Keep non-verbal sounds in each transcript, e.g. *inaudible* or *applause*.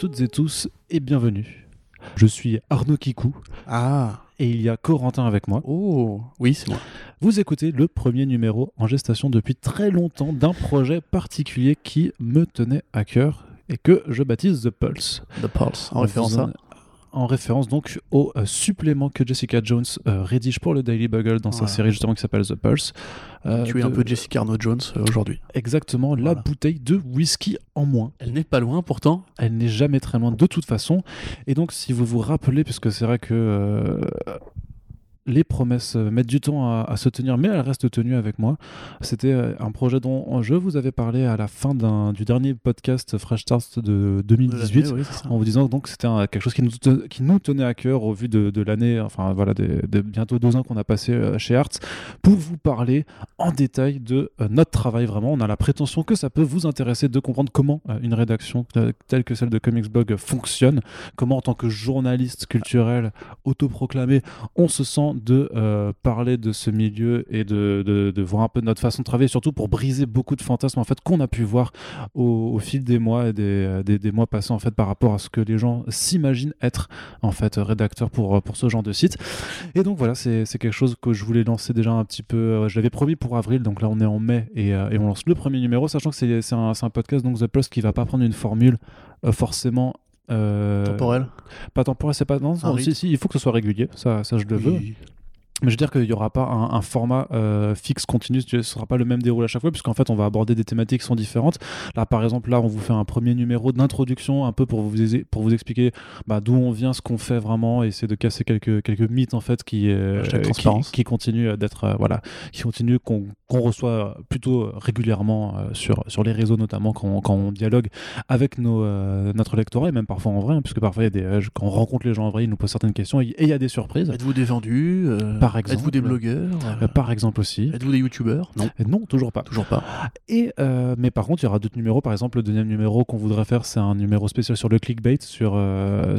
toutes et tous et bienvenue. Je suis Arnaud Kikou Ah, et il y a Corentin avec moi. oh, oui, c'est moi. Vous écoutez le premier numéro en gestation depuis très longtemps d'un projet particulier qui me tenait à cœur et que je baptise The Pulse. The Pulse, en référence à. En- En référence donc au euh, supplément que Jessica Jones euh, rédige pour le Daily Bugle dans sa série justement qui s'appelle The Pulse. Euh, Tu es un peu Jessica Arnaud Jones aujourd'hui. Exactement, la bouteille de whisky en moins. Elle n'est pas loin pourtant. Elle n'est jamais très loin de toute façon. Et donc, si vous vous rappelez, puisque c'est vrai que les promesses euh, mettent du temps à, à se tenir, mais elles restent tenues avec moi. C'était euh, un projet dont je vous avais parlé à la fin du dernier podcast Fresh Start de 2018. De l'année, oui. En vous disant donc que c'était quelque chose qui nous, te- qui nous tenait à cœur au vu de, de l'année, enfin voilà, des, des bientôt deux ans qu'on a passé euh, chez Arts, pour vous parler en détail de notre travail vraiment. On a la prétention que ça peut vous intéresser de comprendre comment une rédaction telle que celle de Comics Blog fonctionne, comment en tant que journaliste culturel autoproclamé, on se sent de euh, parler de ce milieu et de, voir un peu notre façon de travailler, surtout pour briser beaucoup de fantasmes en fait qu'on a pu voir au, fil des mois et des, euh, des, mois passés en fait par rapport à ce que les gens s'imaginent être en fait rédacteur pour, euh, pour ce genre de site. Et donc voilà, c'est quelque chose que je voulais lancer déjà un petit peu. je l'avais promis pour avril, donc là on est en mai et, on lance le premier numéro, sachant que c'est un, podcast donc The Plus qui va pas prendre une formule forcément. Euh, Temporel? Pas temporel, c'est pas. Non, non, si, si, il faut que ce soit régulier, ça, ça je le veux. Oui. Je veux dire qu'il n'y aura pas un, un format euh, fixe, continu, ce ne sera pas le même déroulé à chaque fois, puisqu'en fait, on va aborder des thématiques qui sont différentes. Là, par exemple, là, on vous fait un premier numéro d'introduction, un peu pour vous, pour vous expliquer bah, d'où on vient, ce qu'on fait vraiment, et essayer de casser quelques, quelques mythes, en fait, qui, euh, qui, qui continuent d'être, euh, voilà, qui continuent, qu'on qu'on reçoit plutôt régulièrement sur, sur les réseaux, notamment quand, on- quand on dialogue avec nos, notre lectorat, et même parfois en vrai, hein, puisque parfois, y a des, quand on rencontre les gens en vrai, ils nous posent certaines questions, et il y a des surprises. Êtes-vous euh, Par exemple. Êtes-vous des blogueurs Euh, par exemple aussi. Êtes-vous des youtubeurs? Non, Et non, toujours pas. toujours pas. Et euh, mais par contre, il y aura d'autres numéros. Par exemple, le deuxième numéro qu'on voudrait faire, c'est un numéro spécial sur le clickbait, sur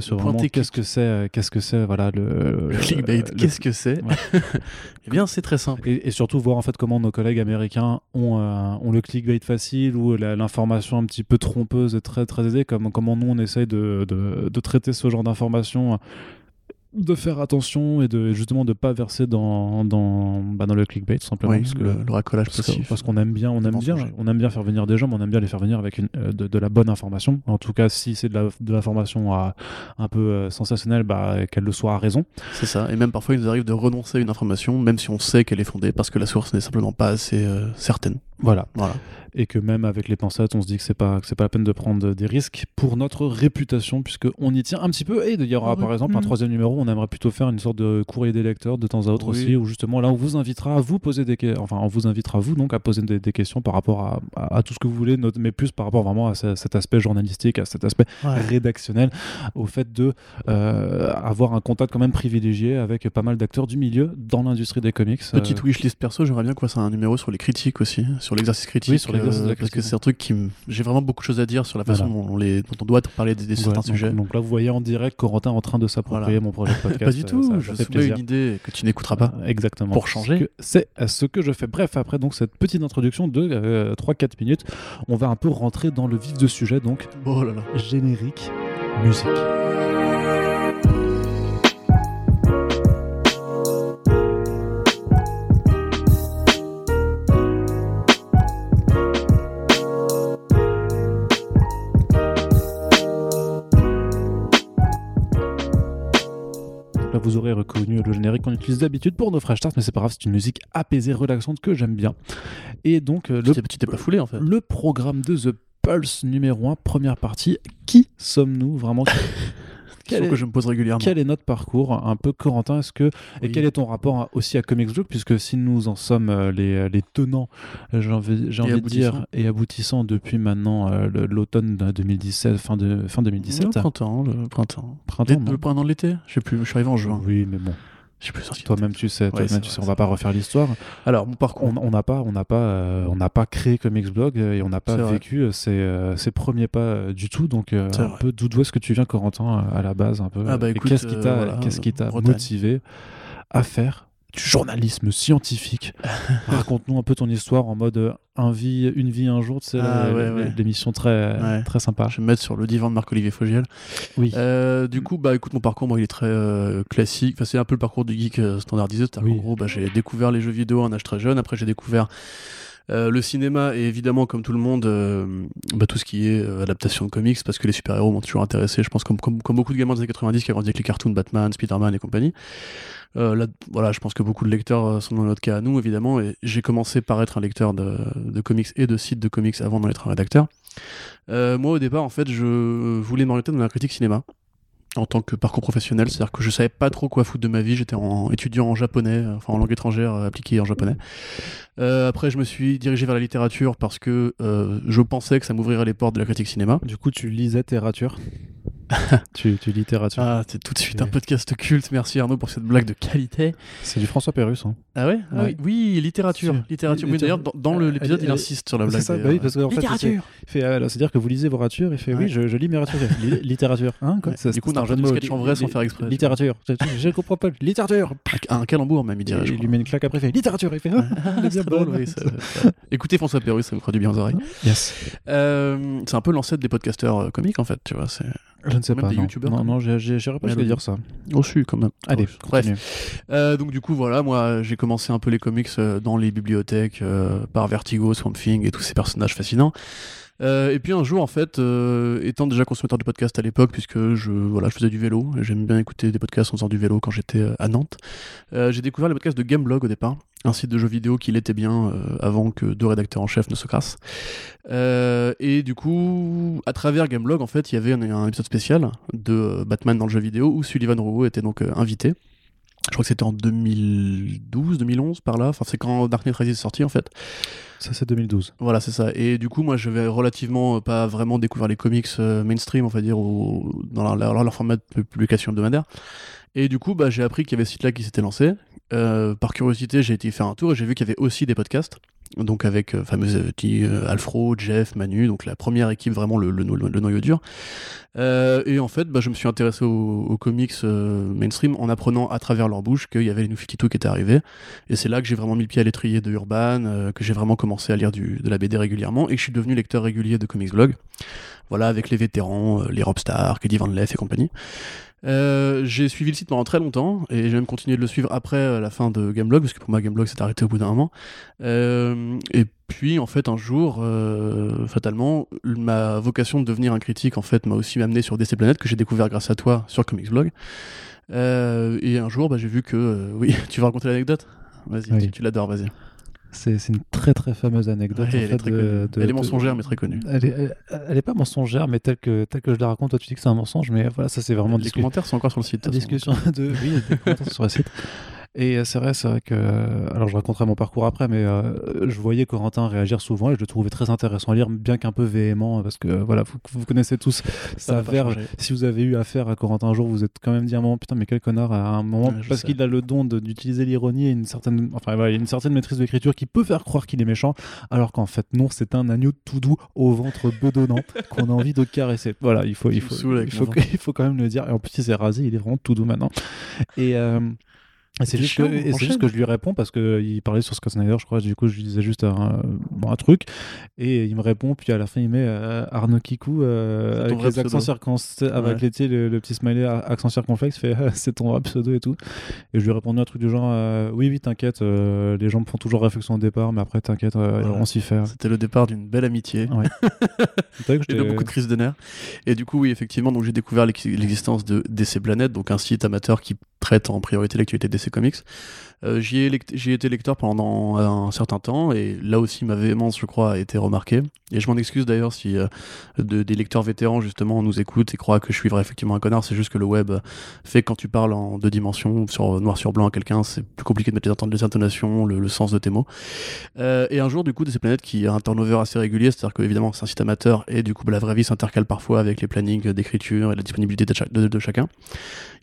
sur, vraiment qu'est-ce que c'est, euh, qu'est-ce que c'est, voilà le, Le clickbait, qu'est-ce que c'est? *laughs* Eh bien, c'est très simple. et, et surtout voir en fait comment nos collègues américains ont, euh, ont le clickbait facile ou l'information un petit peu trompeuse et très très aisée, comme comment nous on essaye de, de, de traiter ce genre d'informations, de faire attention et de justement de pas verser dans dans, bah, dans le clickbait tout simplement Oui, parce que le, le racolage parce que- parce qu'on aime bien, on aime bien, on aime bien faire venir des gens, mais on aime bien les faire venir avec une, euh, de, de la bonne information. En tout cas, si c'est de la- de l'information à- un peu euh, sensationnelle, bah, qu'elle le soit à raison. C'est ça. Et même parfois, il nous arrive de renoncer à une information, même si on sait qu'elle est fondée, parce que la source n'est simplement pas assez euh, certaine. Voilà. Voilà. Et que même avec les pincettes, on se dit que c'est pas que c'est pas la peine de prendre des risques pour notre réputation, puisque on y tient un petit peu. Et il y aura par exemple un Mhm. troisième numéro. On aimerait plutôt faire une sorte de courrier des lecteurs de temps à autre Oui. aussi, où justement là on vous invitera à vous poser des que- enfin on vous invitera vous donc à poser des, des questions par rapport à, à- à tout ce que vous voulez, mais plus par rapport vraiment à ce- cet aspect journalistique, à cet aspect rédactionnel au fait de euh, avoir un contact quand même privilégié avec pas mal d'acteurs du milieu dans l'industrie des comics. Petite Euh, wishlist perso, j'aimerais bien qu'on fasse un numéro sur les critiques aussi, sur l'exercice critique. Oui, sur l'exercice de la parce que c'est un truc qui. J'ai vraiment beaucoup de choses à dire sur la façon Voilà. dont, on les... dont on doit parler des voilà, certains donc, sujets. donc là, vous voyez en direct Corentin en train de s'approprier Voilà. mon projet de *laughs* podcast. Pas du euh, tout, ça- je soumets une idée que tu n'écouteras pas. Euh, Exactement. Pour changer. C'est euh, ce que je fais. Bref, après donc cette petite introduction de euh, 3-4 minutes, on va un peu rentrer dans le vif du sujet, donc Oh là là. générique, musique. Là, vous aurez reconnu le générique qu'on utilise d'habitude pour nos Fresh mais c'est pas grave, c'est une musique apaisée, relaxante que j'aime bien. Et donc, euh, le tu t'es pas foulé en fait. le programme de The Pulse numéro 1, première partie. Qui sommes-nous vraiment? *laughs* Question est- que je me pose régulièrement. Quel est notre parcours Un peu, Corentin, est-ce que. Et quel est ton rapport aussi à Comics Blog Puisque si nous en sommes euh, les, les tenants, euh, j'ai envie, j'ai Et envie de dire, et aboutissants depuis maintenant euh, l'automne de 2017, fin, de, fin 2017. Le printemps, le printemps. Printemps, le printemps de l'été Je sais plus, je suis arrivé en juin. Oui, mais bon, Je sais plus toi-même tu sais, Ouais, toi-même tu sais, on va pas refaire l'histoire. Alors, mon parcours. On n'a pas, on n'a pas, euh, on n'a pas créé Comics Blog euh, et on n'a pas vécu ces, euh, ces premiers pas du tout. Donc, euh, un vrai. peu d'où est-ce que tu viens, Corentin, à la base, un peu. Ah bah qu'est-ce qui t'a, voilà, qu'est-ce qui t'a Bretagne. motivé à faire du journalisme scientifique. *laughs* Raconte-nous un peu ton histoire en mode euh, un vie, une vie, un jour, tu sais, Ah, ouais, ouais. très, Ouais. très sympa. Je vais me mettre sur le divan de Marc-Olivier Fogiel. Oui. Euh, du coup, bah écoute, mon parcours, moi, il est très euh, classique. Enfin, c'est un peu le parcours du geek euh, standardisé. Oui. qu'en gros, bah, j'ai découvert les jeux vidéo à un âge très jeune. Après, j'ai découvert euh, le cinéma et évidemment, comme tout le monde, euh, bah, tout ce qui est euh, adaptation de comics, parce que les super-héros m'ont toujours intéressé. Je pense comme, comme, beaucoup de gamins des années 90 qui ont grandi avec les cartoons Batman, Spider-Man et compagnie. Euh, là, voilà, je pense que beaucoup de lecteurs sont dans notre cas à nous, évidemment. Et j'ai commencé par être un lecteur de, de comics et de sites de comics avant d'en être un rédacteur. Moi, au départ, en fait, je voulais m'orienter dans la critique cinéma en tant que parcours professionnel, c'est-à-dire que je savais pas trop quoi foutre de ma vie. J'étais en étudiant en japonais, euh, enfin en langue étrangère euh, appliquée en japonais. Euh, après, je me suis dirigé vers la littérature parce que je pensais que ça m'ouvrirait les portes de la critique cinéma. Du coup, tu lisais littérature. *laughs* tu, tu littérature. Ah, c'est tout de suite un podcast culte. Merci Arnaud pour cette blague de qualité. C'est du François Pérus. Hein. Ah ouais, Ah Ouais. oui, oui, littérature, littérature. Oui, d'ailleurs, dans, Euh, l'épisode, il insiste sur la C'est blague. ça, des- bah oui, parce qu'en fait, littérature. fait, euh, c'est-à-dire que vous lisez vos ratures, il fait oui, je, je lis mes ratures. *laughs* Li- littérature. Hein, quoi. Ça, Du coup, on a un jeu de du mots. sketch en vrai sans faire exprès. Littérature. Je, comprends pas. Littérature. Un, calembour, même, il dirait. il lui met une claque après, fait littérature. Il fait ah, *laughs* Écoutez François Pérus, ça me fera du bien aux oreilles. Yes. Euh, c'est un peu l'ancêtre des podcasteurs euh, comiques en fait, tu vois. C'est Je ne sais Même pas. des Non, youtubeurs, non, non j'irais pas jusqu'à dire ça. au-dessus quand même. Allez, Oh, Bref. Euh, donc du coup voilà, moi j'ai commencé un peu les comics euh, dans les bibliothèques euh, par Vertigo, Swamp Thing et tous ces personnages fascinants. Euh, et puis un jour en fait, euh, étant déjà consommateur de podcasts à l'époque, puisque je voilà, je faisais du vélo, j'aime bien écouter des podcasts en faisant du vélo quand j'étais euh, à Nantes. j'ai découvert le podcast de Gameblog au départ, un site de jeux vidéo qui l'était bien avant que deux rédacteurs en chef ne se crassent. Et du coup, à travers Gameblog, en fait, il y avait un, épisode spécial de Batman dans le jeu vidéo où Sullivan Rouault était donc invité. Je crois que c'était en 2012, 2011 par là. Enfin, c'est quand Dark Knight Rises est sorti en fait. Ça, c'est 2012. Voilà, c'est ça. Et du coup, moi, je vais relativement euh, pas vraiment découvrir les comics euh, mainstream, on va dire, ou dans leur, leur- leur format de publication hebdomadaire. Et du coup, bah, j'ai appris qu'il y avait ce site-là qui s'était lancé. Euh, par curiosité, j'ai été faire un tour et j'ai vu qu'il y avait aussi des podcasts. Donc avec euh, fameux euh, euh, Alfro, Jeff, Manu, donc la première équipe, vraiment le, le, le noyau dur. Euh, et en fait, bah, je me suis intéressé aux, comics euh, mainstream en apprenant à travers leur bouche qu'il y avait les New 52 qui étaient arrivés. Et c'est là que j'ai vraiment mis le pied à l'étrier de Urban, euh, que j'ai vraiment commencé à lire du, de la BD régulièrement et que je suis devenu lecteur régulier de Comics Blog. Voilà, avec les vétérans, les Rob Stark, Van Leff et compagnie. Euh, j'ai suivi le site pendant très longtemps et j'ai même continué de le suivre après euh, la fin de Gameblog parce que pour moi Gameblog s'est arrêté au bout d'un moment. Euh, et puis en fait un jour, euh, fatalement, ma vocation de devenir un critique en fait m'a aussi amené sur DC Planet que j'ai découvert grâce à toi sur Comics Blog. Euh, et un jour, bah, j'ai vu que euh, oui, *laughs* tu vas raconter l'anecdote? Vas-y, Oui. tu, tu l'adores, vas-y. C'est une très très fameuse anecdote. Ouais, en elle, fait, est très de- connue. de- elle est de- mensongère mais très connue. Elle est, elle, elle est pas mensongère, mais telle que, telle que je la raconte, toi tu dis que c'est un mensonge, mais voilà, ça c'est vraiment Les discu- commentaires sont encore sur le site. façon. discussion *laughs* de. Oui, des commentaires sur le site. Et euh, c'est vrai, c'est vrai que. euh, Alors je raconterai mon parcours après, mais euh, je voyais Corentin réagir souvent et je le trouvais très intéressant à lire, bien qu'un peu véhément, parce que voilà, vous, vous connaissez tous sa changé. Si vous avez eu affaire à Corentin un jour, vous êtes quand même dit à un moment, putain, mais quel connard à un moment, Ouais, parce qu'il a le don d'utiliser l'ironie et une certaine, enfin, voilà, une certaine maîtrise de l'écriture qui peut faire croire qu'il est méchant, alors qu'en fait, non, c'est un agneau tout doux au ventre bedonnant *laughs* qu'on a envie de caresser. Voilà, il faut, il faut, il faut, il quand même le dire. Et en plus, il s'est rasé, il est vraiment tout doux maintenant. Et. euh, et c'est C'est juste, chiant, que, et c'est juste que je lui réponds parce qu'il parlait sur Scott Snyder, je crois. Du coup, je lui disais juste un, bon, un truc. Et il me répond. Puis à la fin, il met euh, Arnaud Kikou euh, avec les accents circonflexes, avec Ouais. les, le, le petit smiley accent circonflexe. fait euh, *laughs* c'est ton vrai pseudo et tout. Et je lui ai répondu un truc du genre euh, oui, oui, t'inquiète. euh, les gens me font toujours réflexion au départ, mais après, t'inquiète, euh, Ouais. on s'y fait. C'était le départ d'une belle amitié. Ouais. *laughs* De j'étais- beaucoup de crises de nerfs. Et du coup, oui, effectivement, donc j'ai découvert l'ex- l'existence de DC Planet, donc un site amateur qui traite en priorité l'actualité DC Comics. Euh, J'y ai, été lecteur pendant un certain temps, et là aussi ma véhémence, je crois, a été remarquée. Et je m'en excuse d'ailleurs si euh, de- des lecteurs vétérans, justement, nous écoutent et croient que je suis effectivement un connard. C'est juste que le web fait que quand tu parles en deux dimensions, sur noir sur blanc à quelqu'un, c'est plus compliqué de mettre les, inton- les intonations, le, sens de tes mots. Euh, et un jour, du coup, DC Planet qui a un turnover assez régulier, c'est-à-dire que évidemment c'est un site amateur et du coup bah, la vraie vie s'intercale parfois avec les plannings d'écriture et la disponibilité de, cha- de- de chacun.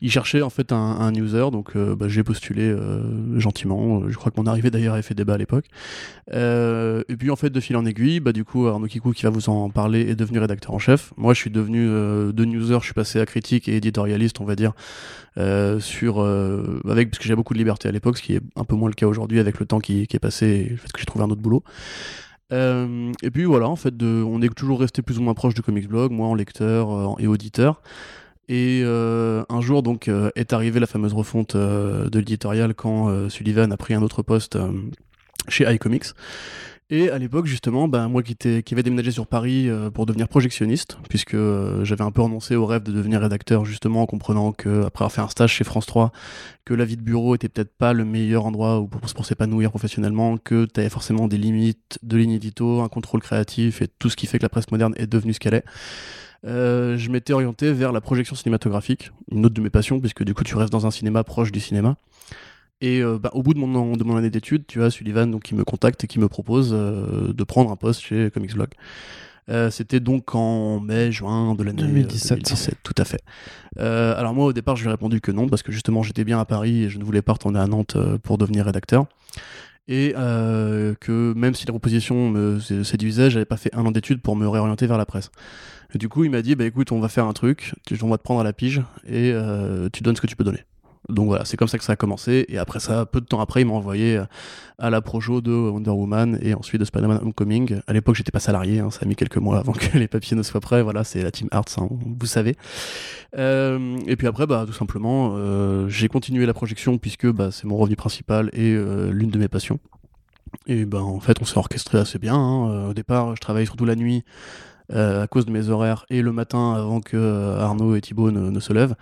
Il cherchait en fait un user, donc euh, bah, j'ai postulé euh, gentiment. Je crois que mon arrivée d'ailleurs a fait débat à l'époque. Euh, et puis en fait, de fil en aiguille, bah, du coup, Arnaud Kikou, qui va vous en parler, est devenu rédacteur en chef. Moi, je suis devenu euh, de newser, je suis passé à critique et éditorialiste, on va dire, euh, sur, avec, parce que j'ai beaucoup de liberté à l'époque, ce qui est un peu moins le cas aujourd'hui avec le temps qui, est passé et le fait que j'ai trouvé un autre boulot. et puis voilà, en fait, on est toujours resté plus ou moins proche du comics blog, moi en lecteur et auditeur. Et euh, un jour, donc, euh, est arrivée la fameuse refonte euh, de l'éditorial quand Sullivan a pris un autre poste chez iComics. Et à l'époque, justement, ben, moi qui, qui avait déménagé sur Paris pour devenir projectionniste, puisque j'avais un peu renoncé au rêve de devenir rédacteur, justement, en comprenant que après avoir fait un stage chez France 3, que la vie de bureau était peut-être pas le meilleur endroit pour, pour s'épanouir professionnellement, que tu avais forcément des limites de l'inédito, un contrôle créatif et tout ce qui fait que la presse moderne est devenue ce qu'elle est. Euh, je m'étais orienté vers la projection cinématographique, une autre de mes passions, puisque du coup tu restes dans un cinéma proche du cinéma. Et euh, bah, au bout de mon, de mon année d'études, tu as Sullivan donc, qui me contacte et qui me propose euh, de prendre un poste chez Comics Blog. C'était donc en mai, juin de l'année 2017. tout à fait. alors moi au départ je lui ai répondu que non parce que justement j'étais bien à Paris et je ne voulais pas retourner à Nantes pour devenir rédacteur et que même si la proposition me séduisait, j'avais pas fait un an d'études pour me réorienter vers la presse. Du coup, il m'a dit, bah écoute, on va faire un truc, on va te prendre à la pige et euh, tu donnes ce que tu peux donner. Donc voilà, c'est comme ça que ça a commencé. Et après ça, peu de temps après, il m'a envoyé euh, à la projo de Wonder Woman et ensuite de Spider-Man Homecoming. À l'époque, j'étais pas salarié, hein, ça a mis quelques mois avant que les papiers ne soient prêts. Voilà, c'est la Team Arts, hein, vous savez. Euh, et puis après, bah, tout simplement, j'ai continué la projection puisque bah, c'est mon revenu principal et l'une de mes passions. Et ben en fait, on s'est orchestré assez bien. Hein. Au départ, je travaillais surtout la nuit à cause de mes horaires et le matin avant que euh, Arnaud et Thibaut ne, se lèvent.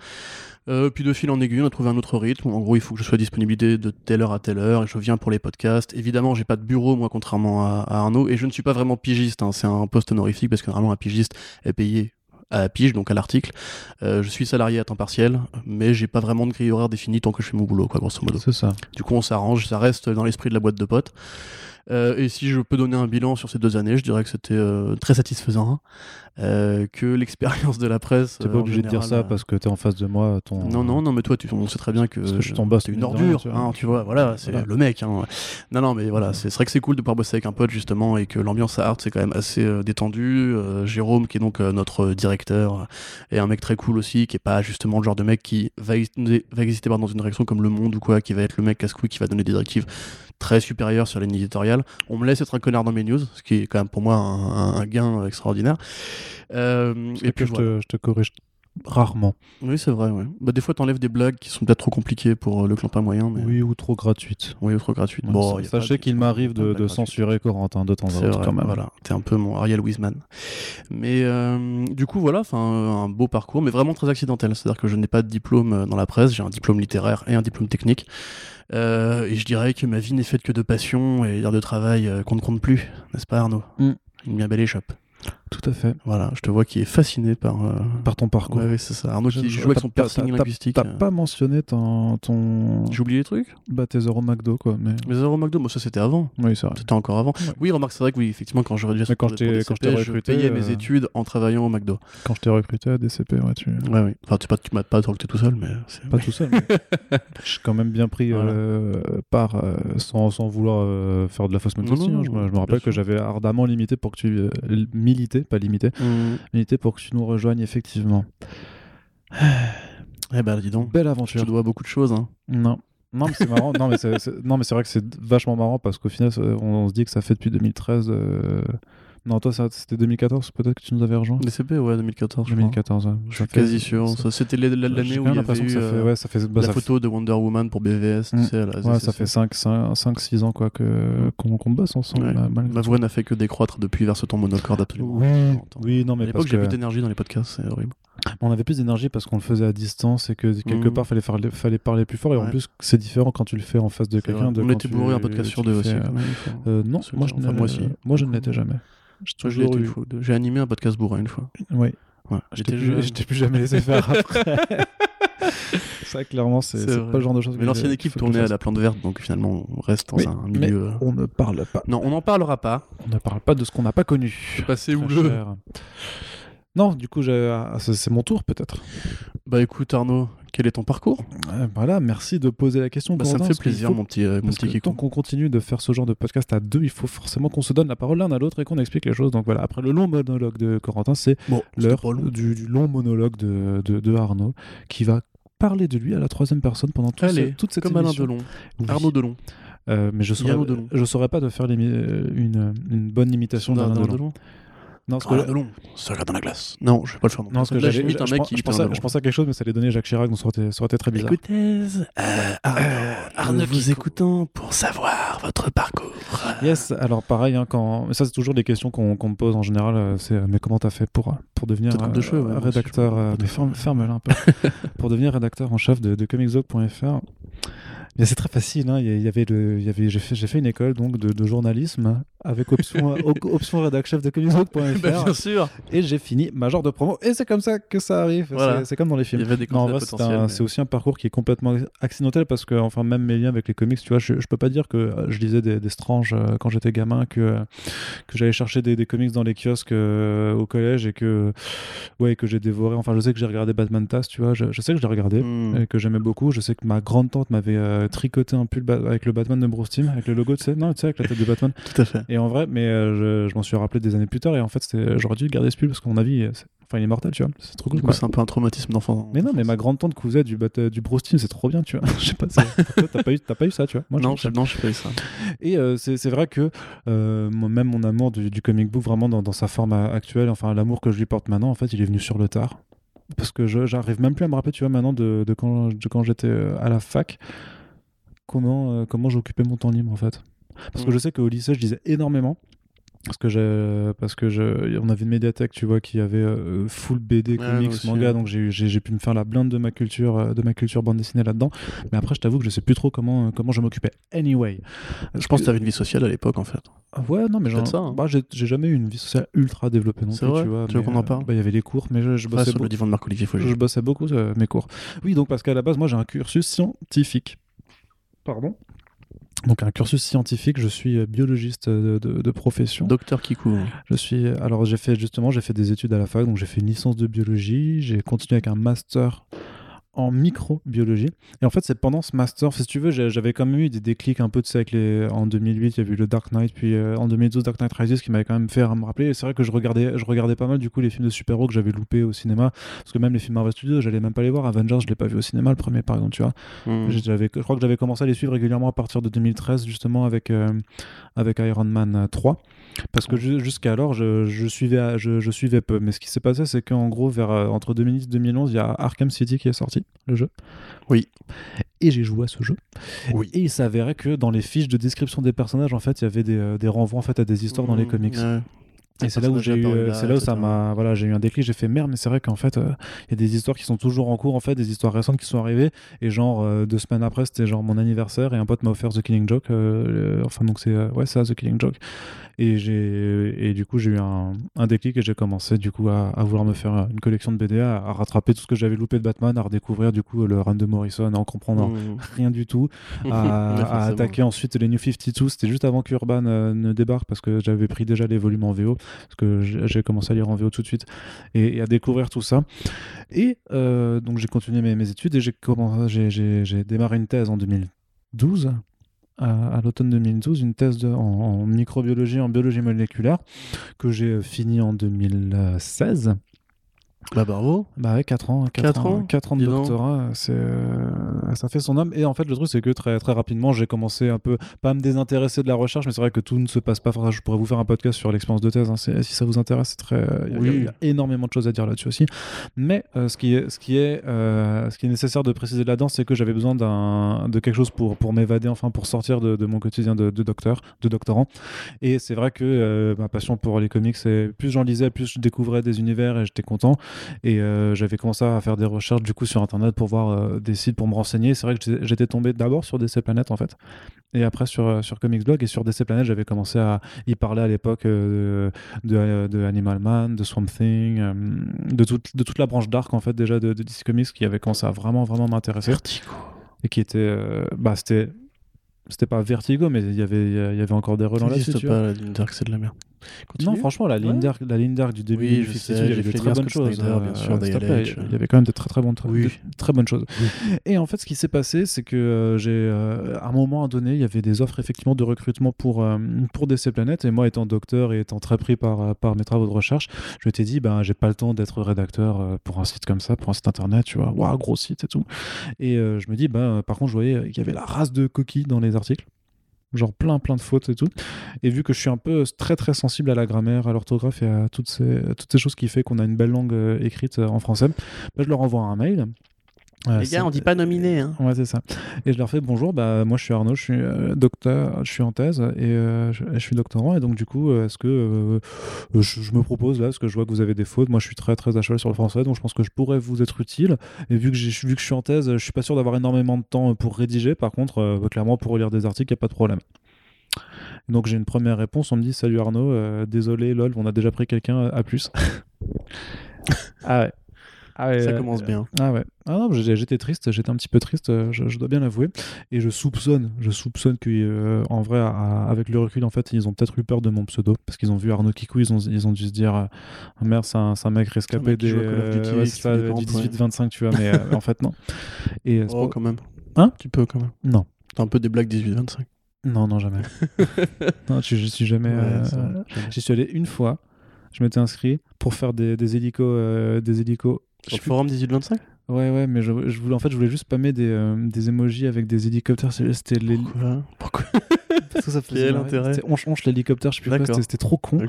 Euh, puis de fil en aiguille, on a trouvé un autre rythme. En gros, il faut que je sois disponible de telle heure à telle heure et je viens pour les podcasts. Évidemment, j'ai pas de bureau, moi, contrairement à, Arnaud, et je ne suis pas vraiment pigiste. Hein. C'est un poste honorifique parce que normalement, un pigiste est payé à la pige, donc à l'article. je suis salarié à temps partiel, mais j'ai pas vraiment de grille horaire définie tant que je fais mon boulot, quoi, grosso modo. C'est ça. Du coup, on s'arrange, ça reste dans l'esprit de la boîte de potes. Euh, et si je peux donner un bilan sur ces deux années, je dirais que c'était euh, très satisfaisant. Euh, que l'expérience de la presse. T'es pas obligé de dire ça parce que t'es en face de moi. Ton... Non, non, non, mais toi, tu, on sait très bien que, que je t'en bosse une ordure, tu vois, hein, tu vois voilà, c'est le mec. Hein. Non, non, mais voilà, c'est vrai que c'est cool de pouvoir bosser avec un pote justement et que l'ambiance à Art c'est quand même assez détendue. Jérôme, qui est donc notre directeur, est un mec très cool aussi, qui est pas justement le genre de mec qui va, va exister dans une direction comme Le Monde ou quoi, qui va être le mec casse-couille qui va donner des directives très supérieures sur les ligne éditoriale. On me laisse être un connard dans mes news, ce qui est quand même pour moi un, gain extraordinaire. Euh, et puis je, te, je te corrige rarement. Oui, c'est vrai. Ouais. Bah, des fois, t'enlèves des blagues qui sont peut-être trop compliquées pour euh, le clampin moyen. Mais... Oui, ou trop gratuites. Oui, ou trop gratuites. bon, sachez qu'il m'arrive de, censurer Corentin de temps en temps quand même. Voilà, t'es un peu mon Ariel Wiesman. Mais euh, du coup, voilà, un beau parcours, mais vraiment très accidentel. C'est-à-dire que je n'ai pas de diplôme dans la presse, j'ai un diplôme littéraire et un diplôme technique. Euh, et je dirais que ma vie n'est faite que de passion et d'heures de travail qu'on ne compte plus, n'est-ce pas Arnaud? Mm. Une bien belle échoppe. Tout à fait. Voilà, je te vois qui est fasciné par, euh, par ton parcours. oui, c'est ça. Arnaud qui joue avec son piercing linguistique. T'as pas mentionné ton. ton... J'ai oublié les trucs Bah, tes euros McDo, quoi. Mais... Les euros McDo, moi, ça c'était avant. Oui, c'est vrai. C'était encore avant. Oui, remarque, c'est vrai que oui, effectivement, quand j'aurais dû quand je recruté, je payais mes euh, études en travaillant au McDo. Quand je t'ai recruté à DCP, ouais, tu. Ouais, oui. Enfin, tu, pas, tu m'as pas recruté tout seul, mais. Pas tout seul. *laughs* J'ai quand même bien pris euh, part sans, sans vouloir faire de la fausse modestie. Hein. Je me rappelle que j'avais ardemment limité pour que tu pas limité. Mm. Militer pour que tu nous rejoignes, effectivement. Eh ben, dis donc. Belle aventure. Tu dois beaucoup de choses. Hein. Non. Non, mais c'est marrant. non, mais c'est vrai que c'est vachement marrant parce qu'au final, on, se dit que ça fait depuis 2013. Non, toi, c'était 2014, peut-être que tu nous avais rejoint DCP, ouais, 2014. 2014, Je suis quasi sûr. C'était l'année où il y avait eu, ça fait, ouais, ça fait, bah, la photo de Wonder Woman pour BVS. Tu mm. sais, ouais, ça fait 5-6 ans quoi mm. qu'on qu bosse ensemble. Ma voix n'a fait que décroître depuis vers ce temps monocorde absolument. Oui, oui non, mais à l'époque, j'ai plus d'énergie dans les podcasts, c'est horrible. On avait plus d'énergie parce qu'on le faisait à distance et que quelque mm. part fallait, faire, fallait parler plus fort et en plus c'est différent quand tu le fais en face de quelqu'un. On était bourré un podcast sur deux aussi. Euh, non, moi je ne l'étais jamais. J'ai animé un podcast bourrin une fois. Oui. Ouais. J'étais plus jamais laissé faire après. *laughs* *laughs* ça, clairement, c'est pas le genre de choses. Mais l'ancienne équipe tournait à la plante verte, donc finalement, on reste dans un milieu. on ne parle pas. Non, on n'en parlera pas. On ne parle pas de ce qu'on n'a pas connu. Passé où le Non, du coup, ah, c'est mon tour peut-être. Bah écoute Arnaud, quel est ton parcours? Euh, Voilà, merci de poser la question. Bah, Ça me fait plaisir, faut- mon petit, euh, mon Parce petit que tant qu'on continue de faire ce genre de podcast à deux, il faut forcément qu'on se donne la parole l'un à l'autre et qu'on explique les choses. Donc voilà, après le long monologue de Corentin, c'est Bon, l'heure du, du long monologue de, de, de Arnaud qui va parler de lui à la troisième personne pendant tout ce- Allez, toute cette comme Alain. Delon. Oui. Arnaud Delon. Euh, mais je saurais, Delon. je saurais pas de faire euh, une, une bonne imitation d'Alain Delon. Non, parce que. Se regarde dans la glace. Non, je vais pas le faire. non, parce que j'avais- j'imite un mec qui je pensais, Delon. je pensais à quelque chose, mais ça allait donner Jacques Chirac, donc ça aurait été, ça aurait été très bizarre. Écoutez, euh, Arnaud, Arnaud vous vous écoutant pour savoir votre parcours. Yes, alors pareil, hein, quand... ça c'est toujours des questions qu'on me pose en général, euh, c'est euh, mais comment t'as fait pour, pour devenir de rédacteur, euh, de mais ferme-la un peu, *laughs* pour devenir rédacteur en chef de, de c'est très facile, hein, il y a- il y avait le, il y avait, j'ai fait, j'ai fait une école donc de, de journalisme avec option, *laughs* op- option de comiczog.fr Bah, bien sûr. et j'ai fini major de promo et c'est comme ça que ça arrive, Voilà. c'est- comme dans les Il films. y avait des vrai, c'est mais- aussi un parcours qui est complètement accidentel parce que, enfin, même mes liens avec les comics, tu vois, je, je peux pas dire que euh, je lisais des, des Strange euh, quand j'étais gamin, que, euh, que j'allais chercher des, des comics dans les kiosques euh, au collège et que, ouais, que j'ai dévoré. Enfin, je sais que j'ai regardé Batman Tass, tu vois, je, je sais que je l'ai regardé. Hmm. Et que j'aimais beaucoup. Je sais que ma grande tante m'avait euh, tricoté un pull avec le Batman de Bruce Timm, avec le logo, tu sais, non, tu sais, avec la tête de Batman. Tout à fait. Et en vrai, mais euh, je, je m'en suis rappelé des années plus tard. Et en fait, j'aurais dû garder ce pull parce qu'à mon avis, euh, enfin, il est mortel, tu vois. C'est trop cool. Du coup, quoi. c'est un peu un traumatisme d'enfant. Mais non, mais ma grande tante cousait du, euh, du c'est trop bien, tu vois. *laughs* Je sais pas, t'as pas, eu- t'as pas eu ça, tu vois. Moi, non, je, non, je sais pas eu ça. Et euh, c'est vrai que euh, moi- même mon amour du, du comic book, vraiment dans, dans sa forme actuelle, enfin l'amour que je lui porte maintenant, en fait, il est venu sur le tard. Parce que j'arrive même plus à me rappeler, tu vois, maintenant de, de quand, de quand j'étais à la fac, comment, comment j'occupais mon temps libre, en fait. Parce que Mm. je sais qu'au lycée, je lisais énormément. Parce que, j'ai- parce que je, on avait une médiathèque, tu vois, qui avait euh, full BD, comics, manga, ouais. donc j'ai pu me faire la blinde de ma culture, euh, de ma culture bande dessinée là-dedans. Mais après, je t'avoue que je sais plus trop comment, euh, comment je m'occupais. Anyway. Je pense que tu avais une vie sociale à l'époque, en fait. Ah Ouais, non, mais genre, ça, hein. bah, j'ai jamais eu une vie sociale ultra développée non plus, vrai tu vois. Tu veux qu'on en parle bah, Il y avait les cours, mais je, je bossais, sur le beaucoup, divan de Marc-Olivier je Fogier. bossais beaucoup euh, mes cours. Oui, donc parce qu'à la base, moi, j'ai un cursus scientifique. Pardon donc un cursus scientifique, je suis euh, biologiste de, de- de profession. Docteur Kikou. Je suis alors j'ai fait justement j'ai fait des études à la fac donc j'ai fait une licence de biologie, j'ai continué avec un master en microbiologie. Et en fait c'est pendant ce master si tu veux j'avais quand même eu des déclics un peu tu sais avec les en 2008 il y a eu le Dark Knight puis euh, en 2012 Dark Knight Rises qui m'avait quand même fait me rappeler. Et c'est vrai que je regardais je regardais pas mal du coup les films de super-héros que j'avais loupés au cinéma. Parce que même les films Marvel Studios j'allais même pas les voir. Avengers je l'ai pas vu au cinéma le premier par exemple tu vois. Hmm. j'avais, je crois que j'avais commencé à les suivre régulièrement à partir de 2013, justement avec, euh, avec Iron Man euh, 3. Parce que ju- jusqu'alors, je, je, suivais, je, je suivais peu. Mais ce qui s'est passé, c'est qu'en gros, vers, euh, entre 2010 et 2011, il y a Arkham City qui est sorti, le jeu. Oui. Et j'ai joué à ce jeu. Oui. Et il s'avérait que dans les fiches de description des personnages, en fait, il y avait des, euh, des renvois en fait, à des histoires dans les Hmm, comics. ouais. Et c'est là où j'ai eu, euh, c'est là où ça m'a, voilà, j'ai eu un déclic. J'ai fait merde, mais c'est vrai qu'en fait, euh, il y a des histoires qui sont toujours en cours, en fait, des histoires récentes qui sont arrivées. Et genre euh, deux semaines après, c'était genre mon anniversaire et un pote m'a offert The Killing Joke. euh, enfin donc c'est, ouais, ça, The Killing Joke. Et j'ai, et du coup j'ai eu un, un déclic et j'ai commencé du coup à, à vouloir me faire une collection de BD, à, à rattraper tout ce que j'avais loupé de Batman, à redécouvrir du coup le run de Morrison, à en comprendre Hmm. rien du tout *laughs* à, à attaquer ensuite les New 52. C'était juste avant qu'Urban ne débarque parce que j'avais pris déjà les volumes en VO, parce que j'ai commencé à lire en VO tout de suite et, à découvrir tout ça. Et euh, donc j'ai continué mes, études et j'ai démarré une thèse en 2012. À, à l'automne 2012, une thèse de- en, en microbiologie, en biologie moléculaire, que j'ai fini en 2016. Bah bravo. Bah ouais, 4 ans. 4, Quatre ans, ans, quatre ans de doctorat, c'est, euh, ça fait son homme. Et en fait, le truc, c'est que très, très rapidement, j'ai commencé un peu, pas à me désintéresser de la recherche, mais c'est vrai que tout ne se passe pas. Enfin, je pourrais vous faire un podcast sur l'expérience de thèse, hein, si ça vous intéresse, c'est très, il y Oui. y, a énormément de choses à dire là-dessus aussi. Mais euh, ce, qui est, ce, qui est, euh, ce qui est nécessaire de préciser là-dedans, c'est que j'avais besoin d'un, de quelque chose pour, pour m'évader, enfin, pour sortir de, de mon quotidien de, de docteur, de doctorant. Et c'est vrai que euh, ma passion pour les comics, c'est plus j'en lisais, plus je découvrais des univers et j'étais content. Et euh, j'avais commencé à faire des recherches du coup sur internet pour voir euh, des sites pour me renseigner. C'est vrai que j'étais- tombé d'abord sur DC Planet en fait, et après sur, euh, sur Comics Blog. Et sur DC Planet, j'avais commencé à y parler à l'époque de, de Animal Man, de Swamp Thing, de, toute, de toute la branche dark en fait déjà de, de DC Comics qui avait commencé à vraiment vraiment m'intéresser Vertigo. et qui était euh, bah c'était c'était pas Vertigo mais il y avait il y avait encore des relents là-dessus pas, dark, c'est de la merde. Continue. Non, franchement, la ligne Ouais. d'arc, la ligne d'arc du début Oui, je 52, sais, il y avait des très bonnes choses. Bien sûr, plaît, Edge. il y avait quand même de très très bonnes, Oui. de très bonnes choses. Et en fait, ce qui s'est passé, c'est que euh, j'ai, euh, à un moment donné, il y avait des offres effectivement de recrutement pour euh, pour DC Planet. Et moi, étant docteur et étant très pris par euh, par mes travaux de recherche, je m'étais dit, ben, j'ai pas le temps d'être rédacteur euh, pour un site comme ça, pour un site internet, tu vois, waouh, gros site et tout. Et euh, je me dis, ben, par contre, je voyais qu'il y avait la race de coquilles dans les articles. Genre plein plein de fautes et tout. Et vu que je suis un peu très très sensible à la grammaire, à l'orthographe et à toutes ces, toutes choses qui fait qu'on a une belle langue euh, écrite euh, en français, ben, je leur envoie un mail. Euh, Les gars, on dit pas nominé. Hein. Ouais, c'est ça. Et je leur fais bonjour, bah, moi je suis Arnaud, je suis euh, docteur, je suis en thèse et euh, je, je suis doctorant. Et donc, du coup, euh, est-ce que je, je me propose là, parce que je vois que vous avez des fautes, moi je suis très très à cheval sur le français, donc je pense que je pourrais vous être utile. Et vu que, vu que je suis en thèse, je suis pas sûr d'avoir énormément de temps pour rédiger. Par contre, euh, clairement, pour relire des articles, il n'y a pas de problème. Donc j'ai une première réponse, on me dit Salut Arnaud, désolé, lol, on a déjà pris quelqu'un à plus. *laughs* ah ouais. Ah ouais, Ça euh, commence bien. ah ouais. Ah non, j'ai- j'étais triste, j'étais un petit peu triste, euh, je, je dois bien l'avouer. Et je soupçonne, je soupçonne que euh, en vrai, à- avec le recul, en fait, ils ont peut-être eu peur de mon pseudo parce qu'ils ont vu Arnaud Kikou, ils ont, ils ont dû se dire, euh, merde, c'est un, mec rescapé mec qui des, of Duty, ouais, ça, des du ventes, ouais. 18-25, tu vois, mais euh, en fait non. Et euh, c'est Oh, pour- quand même. Hein Tu peux quand même. non, T'as un peu des blagues 18-25. non, non, jamais. *laughs* non, je, je suis jamais. Euh. J'y suis allé une fois. Je m'étais inscrit pour faire des, des hélicos, euh, des hélicos. Je Sur le forum 18-25 Ouais, ouais, mais je, je voulais, en fait, je voulais juste spammer des, euh, des emojis avec des hélicoptères. C'était les. Pourquoi? Pourquoi *laughs* Parce que ça faisait Quel intérêt C'était honche, honche l'hélicoptère, je sais plus quoi, c'était trop con.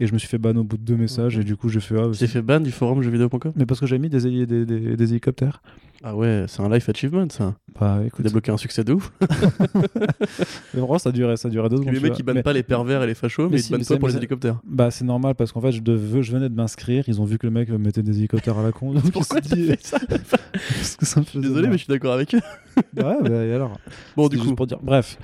Et je me suis fait ban au bout de deux messages, et du coup, j'ai fait. Ah, Tu t'es fait ban du forum jeuxvideo.com Mais parce que j'avais mis des, des, des, des hélicoptères. Ah ouais, c'est un life achievement ça. Bah écoute. Débloquer un succès de ouf. *laughs* Mais vraiment, ça durait, ça durait deux secondes. les mecs ils bannent Mais- pas les pervers et les fachos, mais, mais ils si, te bannent c'est- pour les hélicoptères. Bah c'est normal parce qu'en fait je, devais- je venais de m'inscrire, ils ont vu que le mec mettait des hélicoptères à la con. Pourquoi t'as dit- fait ça *laughs* Parce que ça me Je suis faisait désolé, mais je suis d'accord avec eux. Ouais, bah, et alors Bon, du juste coup, pour dire. Bref.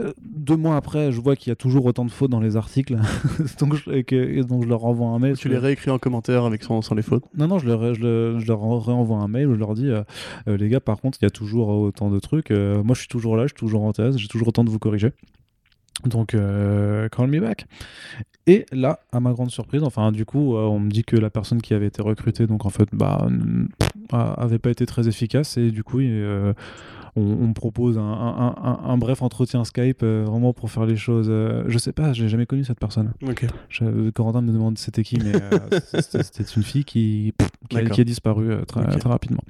Euh, Deux mois après, je vois qu'il y a toujours autant de fautes dans les articles, *laughs* donc, je, et que- et donc je leur renvoie un mail. tu les réécris en commentaire avec sans, sans les fautes? Non, non, je leur, je, leur un mail où je leur dis euh, euh, les gars, par contre, il y a toujours autant de trucs. euh, moi, je suis toujours là, je suis toujours en thèse, j'ai toujours autant de vous corriger. Donc, call me back. Et là, à ma grande surprise, enfin, du coup, on me dit que la personne qui avait été recrutée, donc en fait, bah, avait pas été très efficace et du coup, il, on, on me propose un, un- un- un bref entretien Skype euh, vraiment pour faire les choses. euh, je sais pas, j'ai jamais connu cette personne. Ok. Je- Corentin me demande c'était qui, mais euh, *laughs* c'était une fille qui, qui, a, D'accord. qui a disparu euh, très, très rapidement.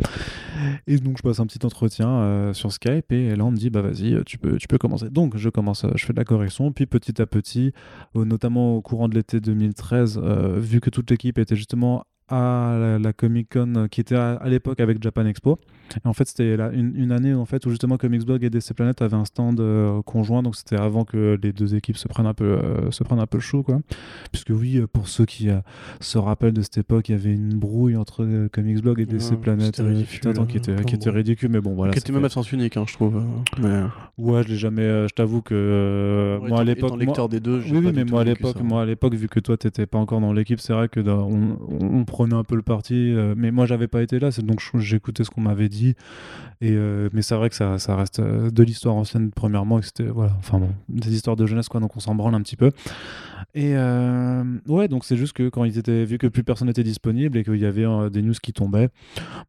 Et donc je passe un petit entretien sur Skype et là on me dit bah vas-y tu peux tu peux commencer. Donc je commence, je fais de la correction, puis petit à petit, notamment au courant de l'été 2013, euh, vu que toute l'équipe était justement à la, la Comic Con qui était à, à l'époque avec Japan Expo. Et en fait, c'était une, une année en fait où justement Comics Blog et DC Planet avaient un stand euh, conjoint, donc c'était avant que les deux équipes se prennent un peu euh, se prennent un peu chou quoi. Puisque oui, euh, pour ceux qui euh, se rappellent de cette époque, il y avait une brouille entre euh, Comics Blog et DC Ouais, Planet ridicule, temps qui hein, était qui était ridicule, mais bon voilà. qui était même à sens unique, hein, je trouve. Mais, Ouais, je l'ai jamais. je t'avoue que Ouais, moi à l'époque, étant moi- lecteur des deux, oui, oui, mais moi à l'époque, ça. moi à l'époque, vu que toi t'étais pas encore dans l'équipe, c'est vrai que dans- on, on- on prenait un peu le parti. euh, mais moi j'avais pas été là, c'est donc j'écoutais ce qu'on m'avait dit. Et euh, mais c'est vrai que ça, ça reste euh, de l'histoire ancienne premièrement, et c'était voilà, enfin bon, des histoires de jeunesse quoi, donc on s'en branle un petit peu. Et euh, ouais, donc c'est juste que quand ils étaient, vu que plus personne n'était disponible et qu'il y avait euh, des news qui tombaient,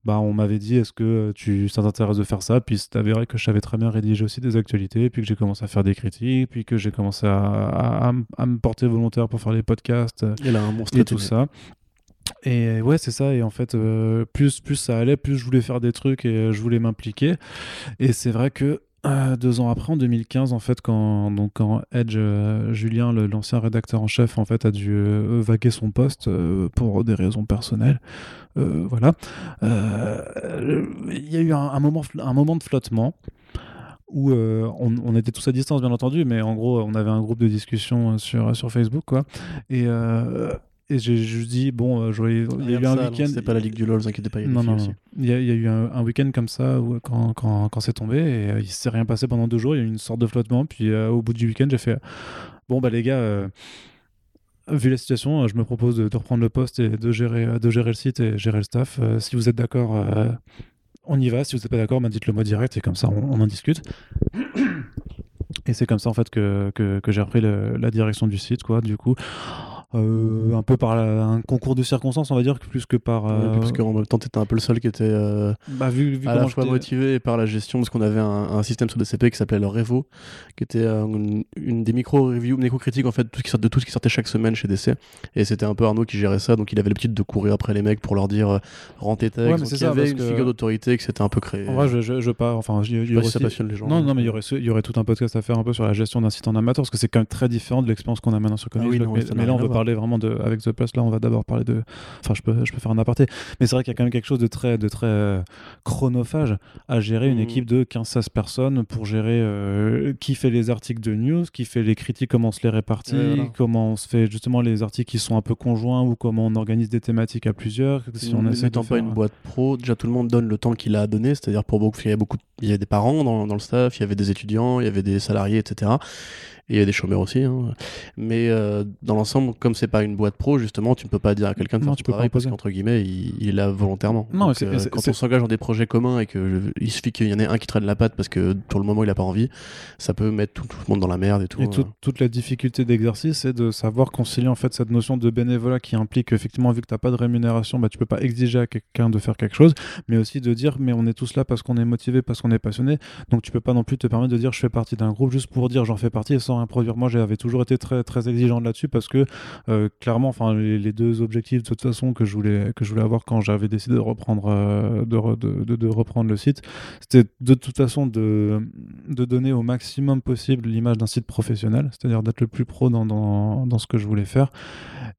bah on m'avait dit est-ce que tu ça t'intéresse de faire ça? Puis c'est avéré que je savais très bien rédiger aussi des actualités, puis que j'ai commencé à faire des critiques, puis que j'ai commencé à, à- à m- à me porter volontaire pour faire les podcasts Il a un monstre et tout ça. Et ouais, c'est ça. Et en fait, euh, plus, plus ça allait, plus je voulais faire des trucs et euh, je voulais m'impliquer. Et c'est vrai que euh, deux ans après, en 2015, en fait, quand, donc, quand Edge, Julien, l'ancien rédacteur en chef, en fait, a dû euh, vaquer son poste pour des raisons personnelles. voilà. Il y a eu un, moment, un moment de flottement où on, était tous à distance, bien entendu, mais en gros, on avait un groupe de discussion sur, sur Facebook, quoi. Et, et j'ai juste dit, bon, euh, je il y a eu un week-end. C'est pas la Ligue du LoL, vous inquiétez pas. il y a Non, non, non. Il y, a, il y a eu un, week-end comme ça où, quand, quand, quand c'est tombé et euh, il s'est rien passé pendant deux jours. Il y a eu une sorte de flottement. Puis euh, au bout du week-end, j'ai fait Bon, bah les gars, euh, vu la situation, je me propose de, de reprendre le poste et de gérer, de gérer le site et gérer le staff. Si vous êtes d'accord, on y va. Si vous n'êtes pas d'accord, bah, dites-le moi direct et comme ça, on, on en discute. Et c'est comme ça en fait que, que, que j'ai repris le- la direction du site, quoi. Du coup, Euh, un peu par la- un concours de circonstances, on va dire, plus que par. Ouais, euh, Parce qu'en même temps, t'étais un peu le seul qui était euh, bah, vu, vu à la fois motivé et par la gestion, parce qu'on avait un, un système sur DCP qui s'appelait le Revo, qui était euh, une, une des micro-reviews, micro-critiques en fait, tout ce qui sort- de tout ce qui sortait chaque semaine chez DC. Et c'était un peu Arnaud qui gérait ça, donc il avait l'habitude de courir après les mecs pour leur dire euh, rends tes textes. Ouais, il y avait parce une que- figure d'autorité qui s'était un peu créée. En vrai, je, je, je pas. Enfin, Je sais pas si ça passionne les gens. Non, non, mais il y aurait, il y aurait tout un podcast à faire un peu sur la gestion d'un site en amateur, parce que c'est quand même très différent de l'expérience qu'on a maintenant sur Comics Ah oui, mais, là, on veut. Parler vraiment de. Avec The Plus, là, on va d'abord parler de. Enfin, je peux, je peux faire un aparté. Mais c'est vrai qu'il y a quand même quelque chose de très, de très euh, chronophage à gérer une Mhm. équipe de 15-16 personnes pour gérer euh, qui fait les articles de news, qui fait les critiques, comment on se les répartit, Ouais, voilà. comment on se fait justement les articles qui sont un peu conjoints ou comment on organise des thématiques à plusieurs. Si on mettant pas faire- une boîte pro, déjà tout le monde donne le temps qu'il a à donner, c'est-à-dire pour beaucoup, il y avait beaucoup, il y avait des parents dans, dans le staff, il y avait des étudiants, il y avait des salariés, etc. Et il y avait des chômeurs aussi. hein. Mais euh, dans l'ensemble, comme c'est pas une boîte pro, justement, tu ne peux pas dire à quelqu'un de Non, faire tu peux pas parce qu'entre guillemets, il, il est là volontairement. Non, Donc, c'est- euh, c'est- quand c'est- on s'engage dans des projets communs et que je- il suffit qu'il y en ait un qui traîne la patte parce que pour le moment il a pas envie, ça peut mettre tout, tout le monde dans la merde et tout. Et hein. toute- toute la difficulté d'exercice, c'est de savoir concilier en fait cette notion de bénévolat qui implique effectivement, vu que tu n'as pas de rémunération, bah, tu peux pas exiger à quelqu'un de faire quelque chose, mais aussi de dire, mais on est tous là parce qu'on est motivé, parce qu'on est passionné, donc tu peux pas non plus te permettre de dire, je fais partie d'un groupe juste pour dire, j'en fais partie et sans rien produire. Moi, j'avais toujours été très, très exigeant là-dessus parce que euh, clairement, enfin, les, les deux objectifs de toute façon que je voulais, que je voulais avoir quand j'avais décidé de reprendre, euh, de, re- de- de- de reprendre le site, c'était de toute façon de, de donner au maximum possible l'image d'un site professionnel, c'est-à-dire d'être le plus pro dans, dans, dans ce que je voulais faire.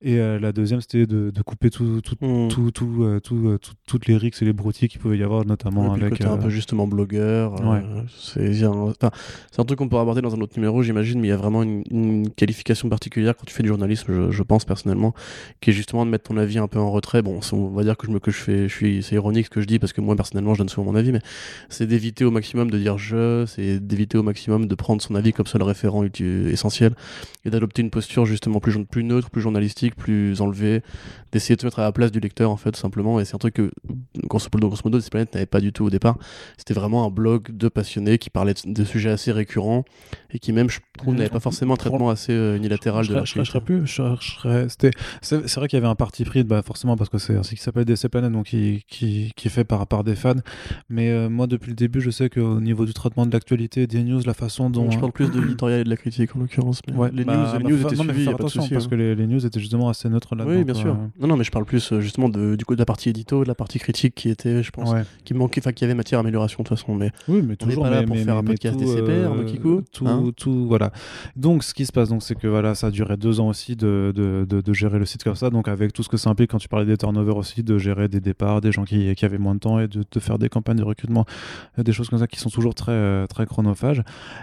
Et euh, la deuxième, c'était de, couper tout, tout, Hmm. tout, tout, tout, tout- toutes les rixes et les broutilles qu'il pouvait y avoir, notamment Ouais, avec. un peu justement blogueur. Ouais. c'est un, enfin, c'est un truc qu'on pourra aborder dans un autre numéro, j'imagine, mais il y a vraiment une, une qualification particulière quand tu fais du journalisme, je, je pense personnellement, qui est justement de mettre ton avis un peu en retrait. Bon, on va dire que je me que je fais, je suis, c'est ironique ce que je dis parce que moi personnellement, je donne souvent mon avis, mais c'est d'éviter au maximum de dire je, c'est d'éviter au maximum de prendre son avis comme seul référent essentiel et d'adopter une posture justement plus, plus neutre, plus journalistique, plus enlevée, d'essayer de se mettre à la place du lecteur en fait simplement. Et c'est un truc que grosso modo, Planet n'avait pas du tout au départ. C'était vraiment un blog de passionnés qui parlait de, de sujets assez récurrents et qui même, je trouve, n'avait pas forcément un traitement assez euh, unilatéral je de la serais- je serais plus. je c'était- C'est c'est vrai qu'il y avait un parti pris, bah forcément parce que c'est un site qui s'appelle DC Planet, donc qui, qui, qui est fait par, par des fans. Mais euh, moi, depuis le début, je sais qu'au niveau du traitement de l'actualité, des news, la façon dont. Donc, je parle plus de l'éditorial et de la critique en l'occurrence. mais Ouais, les bah, news, bah, les news fa- étaient non, mais suivies, attention souci. parce hein. que les, les news étaient justement assez neutres là-dedans. Oui, bien quoi. sûr. Non, non, mais je parle plus euh, justement de, du coup, de la partie édito, de la partie critique qui était, je pense, Ouais. qui manquait, enfin, qui avait matière à amélioration de toute façon. Mais Oui, mais On n'est toujours pas là mais- pour mais- faire un mais podcast tout, DCP, euh, Kikou, tout, hein. tout, voilà. Donc, ce qui se passe, donc, c'est que voilà, ça a duré deux ans aussi de, de, gérer le site comme ça. Donc, avec tout ce que ça implique quand tu parlais des turnovers aussi, de gérer des départs, des gens qui, qui avaient moins de temps et de, faire des campagnes de recrutement, euh, des choses comme ça qui sont toujours très, euh, très chronophages.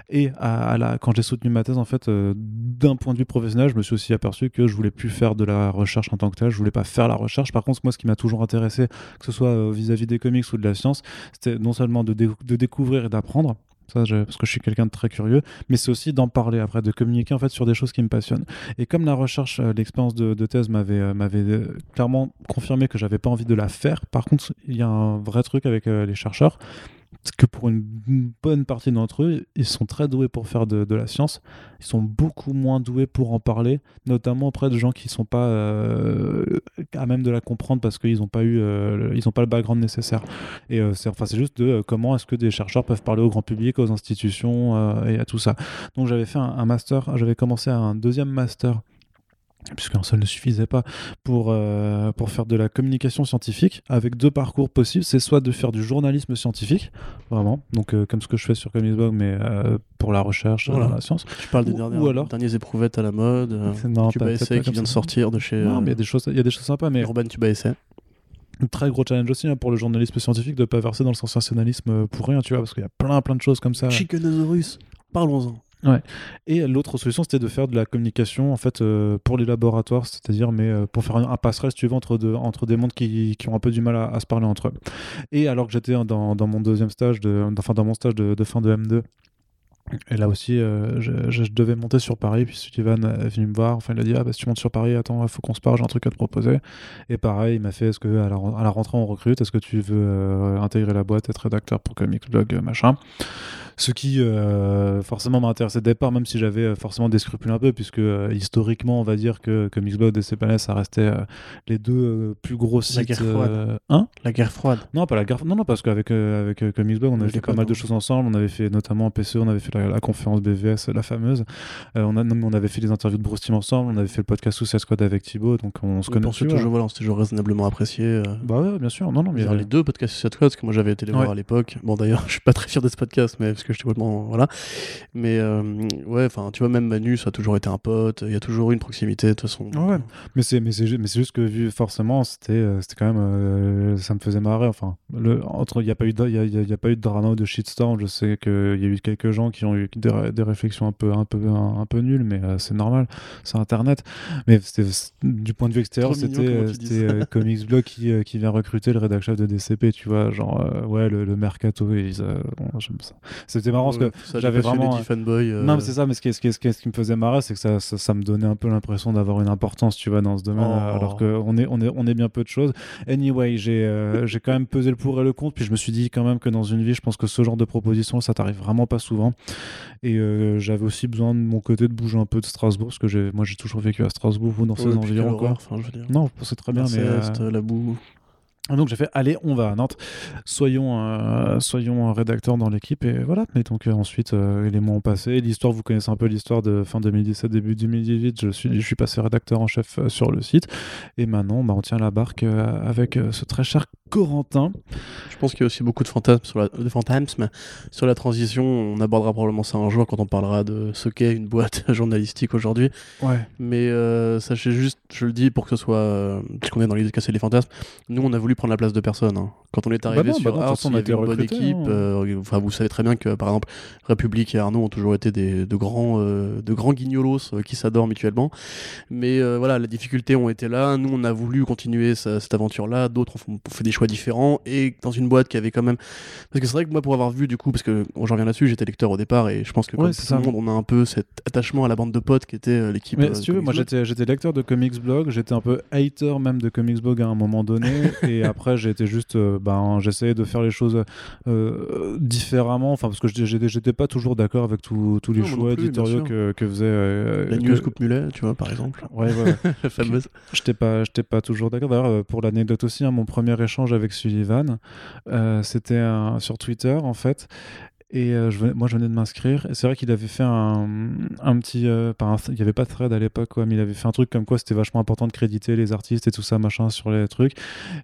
Et à, la, quand j'ai soutenu ma thèse, en fait, euh, d'un point de vue professionnel, je me suis aussi aperçu que je voulais plus faire de la recherche en tant que tel. Je voulais pas faire la recherche. Par contre, moi, ce qui m'a toujours intéressé, que ce soit vis-à-vis des comics ou de la science, c'était non seulement de, de découvrir et d'apprendre. Parce que je suis quelqu'un de très curieux, mais c'est aussi d'en parler après, de communiquer en fait sur des choses qui me passionnent. Et comme la recherche, euh, l'expérience de, thèse m'avait euh, euh, clairement confirmé que j'avais pas envie de la faire. Par contre, il y a un vrai truc avec les chercheurs, que pour une bonne partie d'entre eux, ils sont très doués pour faire de, la science. Ils sont beaucoup moins doués pour en parler, notamment auprès de gens qui sont pas euh, à même de la comprendre parce qu'ils n'ont pas eu, euh, ils ont pas le background nécessaire. Et euh, c'est enfin juste de comment est-ce que des chercheurs peuvent parler au grand public, aux institutions et à tout ça. Donc j'avais fait un, un master, j'avais commencé un deuxième master puisqu'un seul ne suffisait pas pour, euh, pour faire de la communication scientifique avec deux parcours possibles. C'est soit de faire du journalisme scientifique, vraiment, donc euh, comme ce que je fais sur Comicsblog, mais euh, pour la recherche, Voilà. la science. tu parles des Ou- dernières, ou alors- éprouvettes à la mode, Non, Tuba Essai qui vient de sortir de chez Non, mais il y a des choses, il y a des choses sympas, mais Urban Tuba Essai. très gros challenge aussi hein, pour le journalisme scientifique de pas verser dans le sensationnalisme pour rien, tu vois, parce qu'il y a plein plein de choses comme ça. Chickenosaurus, parlons-en. Et l'autre solution, c'était de faire de la communication en fait euh, pour les laboratoires, c'est-à-dire mais euh, pour faire un, passerelle, si tu veux, entre, entre des mondes qui, qui ont un peu du mal à, se parler entre eux. Et alors que j'étais dans, dans mon deuxième stage, de, enfin dans mon stage de, fin de M2. Et là aussi, euh, je, devais monter sur Paris, puis Sullivan est venu me voir. Enfin, il a dit Ah, bah, si tu montes sur Paris, attends, faut qu'on se parle, j'ai un truc à te proposer. Et pareil, il m'a fait Est-ce que à la, rentrée, on recrute? Est-ce que tu veux intégrer la boîte, être rédacteur pour Comics Blog, machin? Ce qui euh, forcément m'a intéressé dès le départ, même si j'avais euh, forcément des scrupules un peu, puisque euh, historiquement, on va dire que, que et CPNS, ça restait les deux plus gros sites. La guerre froide. Hein? La guerre froide. Non, pas la guerre Non, non, parce qu'avec avec, on avait fait pas mal de choses ensemble. On avait fait notamment PCO, on avait fait la, conférence BVS, la fameuse. on, a, on avait fait des interviews de Bruce Team ensemble, on avait fait le podcast Suicide Squad avec Thibaut, donc on se connaît toujours, voilà, on s'est toujours raisonnablement apprécié. Bah ouais, bien sûr. Non, non, mais les deux podcasts Suicide Squad, parce que moi j'avais été les voir à l'époque. Bon, d'ailleurs, *laughs* je suis pas très fier de ce podcast, mais parce que je suis complètement. Voilà. Mais euh, ouais, enfin, tu vois, même Manu, ça a toujours été un pote. Il y a toujours eu une proximité, de toute façon. Ouais, mais c'est mais c'est juste que vu forcément, c'était euh, c'était quand même. Euh, ça me faisait marrer. Enfin, le, entre, il n'y a, pas eu de, y a, y a, pas eu de drama ou de shitstorm. Je sais qu'il y a eu quelques gens qui ont eu des, des réflexions un peu, un peu, un, peu nulles, mais c'est normal. C'est Internet. Mais du point de vue extérieur, c'était Comics Blog qui, qui vient recruter le rédacteur de DCP, tu vois. Genre, ouais, le, le mercato, et c'était marrant parce que j'avais vraiment. Fanboy, euh. Non, mais c'est ça, mais ce qui, ce, qui, ce, qui, me faisait marrer, c'est que ça, ça, me donnait un peu l'impression d'avoir une importance, tu vois, dans ce domaine, oh. alors qu'on est, on est, on est bien peu de choses. Anyway, j'ai euh, j'ai quand même pesé le pour et le contre, puis je me suis dit quand même que dans une vie, je pense que ce genre de proposition, ça t'arrive vraiment pas souvent. Et euh, j'avais aussi besoin de mon côté de bouger un peu de Strasbourg, parce que moi j'ai toujours vécu à Strasbourg, vous dans ces environs. Enfin, je veux dire. Non, c'est très bien, mais. la boue. Donc j'ai fait allez on va à Nantes. Soyons euh, soyons rédacteurs dans l'équipe et voilà. Mais donc euh, ensuite euh, les mois ont passé. L'histoire vous connaissez un peu l'histoire de fin 2017 début 2018 je suis je suis passé rédacteur en chef sur le site. Et maintenant bah, on tient la barque avec ce très cher Corentin. Je pense qu'il y a aussi beaucoup de fantasmes sur la de fantasmes sur la transition. On abordera probablement ça un jour quand on parlera de ce qu'est une boîte *laughs* journalistique aujourd'hui. Ouais. Mais sachez juste je le dis pour que ce soit puisqu'on est dans l'idée de casser les fantasmes nous on a voulu prendre la place de personne. Hein. Quand on est bah arrivé sur bah on avait une bonne équipe. Hein. Euh, enfin, vous savez très bien que, par exemple, République et Arnaud ont toujours été des, de, grands, euh, de grands guignolos euh, qui s'adorent mutuellement. Mais voilà, les difficultés ont été là. Nous, on a voulu continuer cette aventure-là. D'autres ont, fait des choix différents. Et dans une boîte qui avait quand même. Parce que c'est vrai que moi, pour avoir vu, du coup, parce que j'en reviens là-dessus, j'étais lecteur au départ et je pense que comme tout le monde, on a un peu cet attachement à la bande de potes qui était l'équipe. Mais si tu veux, moi, j'étais lecteur de Comics Blog. J'étais un peu hater même de Comics Blog à un moment donné. *laughs* et après, j'ai été juste. ben, j'essayais de faire les choses euh, différemment, enfin parce que j'étais pas toujours d'accord avec tous les choix éditoriaux que, que, faisait euh, la news Coupe Mulet, tu vois par exemple. Ouais, ouais. *laughs* la fameuse. J'étais pas, j'étais pas toujours d'accord. D'ailleurs, euh, pour l'anecdote aussi, hein, mon premier échange avec Sullivan, c'était sur Twitter en fait. Et euh, je moi, je venais de m'inscrire. Et c'est vrai qu'il avait fait un, un petit. Euh, il n'y avait pas de thread à l'époque, mais il avait fait un truc comme quoi c'était vachement important de créditer les artistes et tout ça, machin, sur les trucs.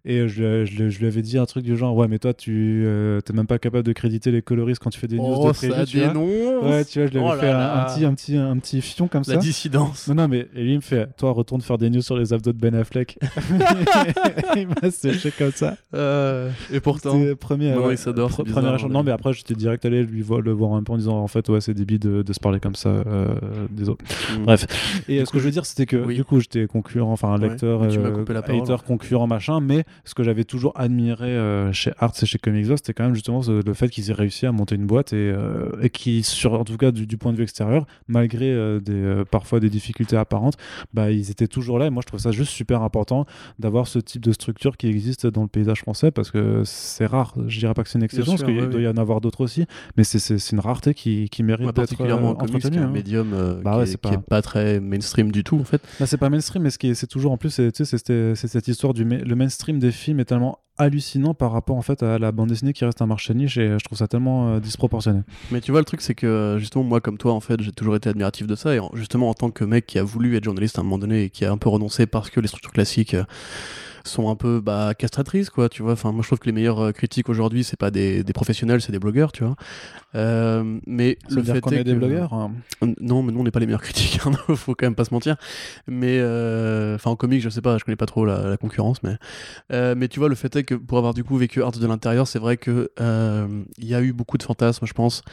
Et je, je, je lui avais dit un truc du genre Ouais, mais toi, tu euh, t'es même pas capable de créditer les coloristes quand tu fais des news oh, de prévu, ça tu Ouais, tu vois, je lui avais oh fait un, petit, un, petit, un petit fion comme ça. La dissidence. Non, non, mais et lui, il me fait Toi, retourne faire des news sur les abdos de Ben Affleck. *laughs* *laughs* il m'a séché comme ça. et pourtant, premier, il s'adore. Non, mais après, j'étais direct lui le voir un peu en disant en fait ouais c'est débile de, de se parler comme ça euh, des autres. Mm. bref. *laughs* Et ce que je veux dire c'était que du coup j'étais concurrent enfin un lecteur euh, concurrent machin mais ce que j'avais toujours admiré euh, chez Arts et chez Comics c'était quand même justement le fait qu'ils aient réussi à monter une boîte et, et qui sur en tout cas du, point de vue extérieur malgré des parfois des difficultés apparentes bah ils étaient toujours là. Et moi je trouve ça juste super important d'avoir ce type de structure qui existe dans le paysage français parce que c'est rare. Je dirais pas que c'est une exception parce qu'il doit y en avoir d'autres aussi mais c'est c'est une rareté qui, qui mérite d'être particulièrement en comics, un hein. médium euh, bah qui, est, pas... très mainstream du tout en fait. Bah, c'est pas mainstream, mais ce qui est, c'est toujours en plus, c'est, c'est, cette histoire du le mainstream des films est tellement hallucinant par rapport en fait à la bande dessinée qui reste un marché niche et je trouve ça tellement euh, disproportionné. Mais tu vois le truc c'est que euh, justement moi comme toi en fait j'ai toujours été admiratif de ça et justement en tant que mec qui a voulu être journaliste à un moment donné et qui a un peu renoncé parce que les structures classiques sont un peu bah, castratrices, quoi, tu vois. Enfin, moi, je trouve que les meilleurs euh, critiques aujourd'hui, c'est pas des, des professionnels, c'est des blogueurs, tu vois. Euh, mais Ça le fait qu'on est des blogueurs hein. Non, mais nous, on n'est pas les meilleurs *laughs* critiques, il hein, faut quand même pas se mentir. Mais, euh, enfin, en comics, je sais pas, je connais pas trop la, concurrence, mais, mais tu vois, le fait est que pour avoir du coup vécu Art de l'intérieur, c'est vrai que il y a eu beaucoup de fantasmes, je pense.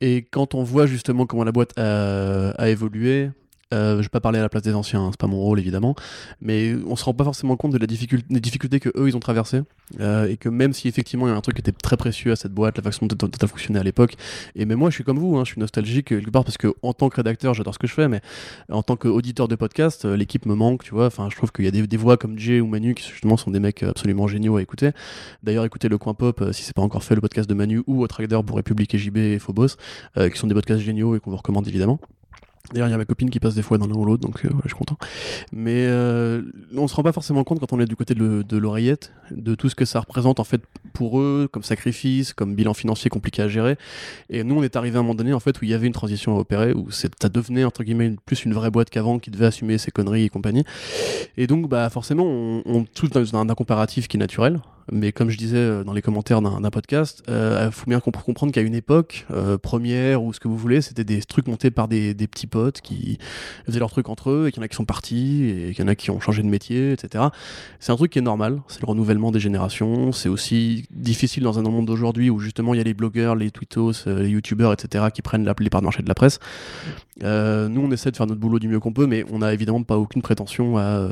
Et quand on voit justement comment la boîte a, a évolué, Euh, je vais pas parler à la place des anciens, hein, c'est pas mon rôle évidemment, mais on se rend pas forcément compte de la difficulté, des difficultés que eux ils ont traversées euh, et que même si effectivement il y a un truc qui était très précieux à cette boîte, la façon dont elle fonctionnait à l'époque, et même moi je suis comme vous, hein, je suis nostalgique quelque part parce que en tant que rédacteur j'adore ce que je fais, mais en tant qu'auditeur de podcast, euh, l'équipe me manque, tu vois. Enfin, je trouve qu'il y a des, voix comme Jay ou Manu qui justement sont des mecs absolument géniaux à écouter. D'ailleurs, écoutez le Coin Pop si c'est pas encore fait, le podcast de Manu ou Trader pour République et JB et Phobos, qui sont des podcasts géniaux et qu'on vous recommande évidemment. D'ailleurs, il y a ma copine qui passe des fois dans l'un ou l'autre, donc euh, je suis content. Mais euh, on se rend pas forcément compte quand on est du côté de, l'oreillette de tout ce que ça représente en fait pour eux, comme sacrifice, comme bilan financier compliqué à gérer. Et nous, on est arrivé à un moment donné en fait où il y avait une transition à opérer, où ça devenait entre guillemets plus une vraie boîte qu'avant, qui devait assumer ses conneries et compagnie. Et donc, bah forcément, on, on tout dans un, un comparatif qui est naturel. Mais comme je disais euh, dans les commentaires d'un podcast, il euh, faut bien comprendre qu'à une époque, euh, première ou ce que vous voulez, c'était des trucs montés par des, des, petits potes qui faisaient leurs trucs entre eux et qu'il y en a qui sont partis et qu'il y en a qui ont changé de métier, etc. C'est un truc qui est normal, c'est le renouvellement des générations. C'est aussi difficile dans un monde d'aujourd'hui où justement il y a les blogueurs, les twittos, les youtubeurs, etc. qui prennent la, les parts de marché de la presse. nous, on essaie de faire notre boulot du mieux qu'on peut, mais on n'a évidemment pas aucune prétention à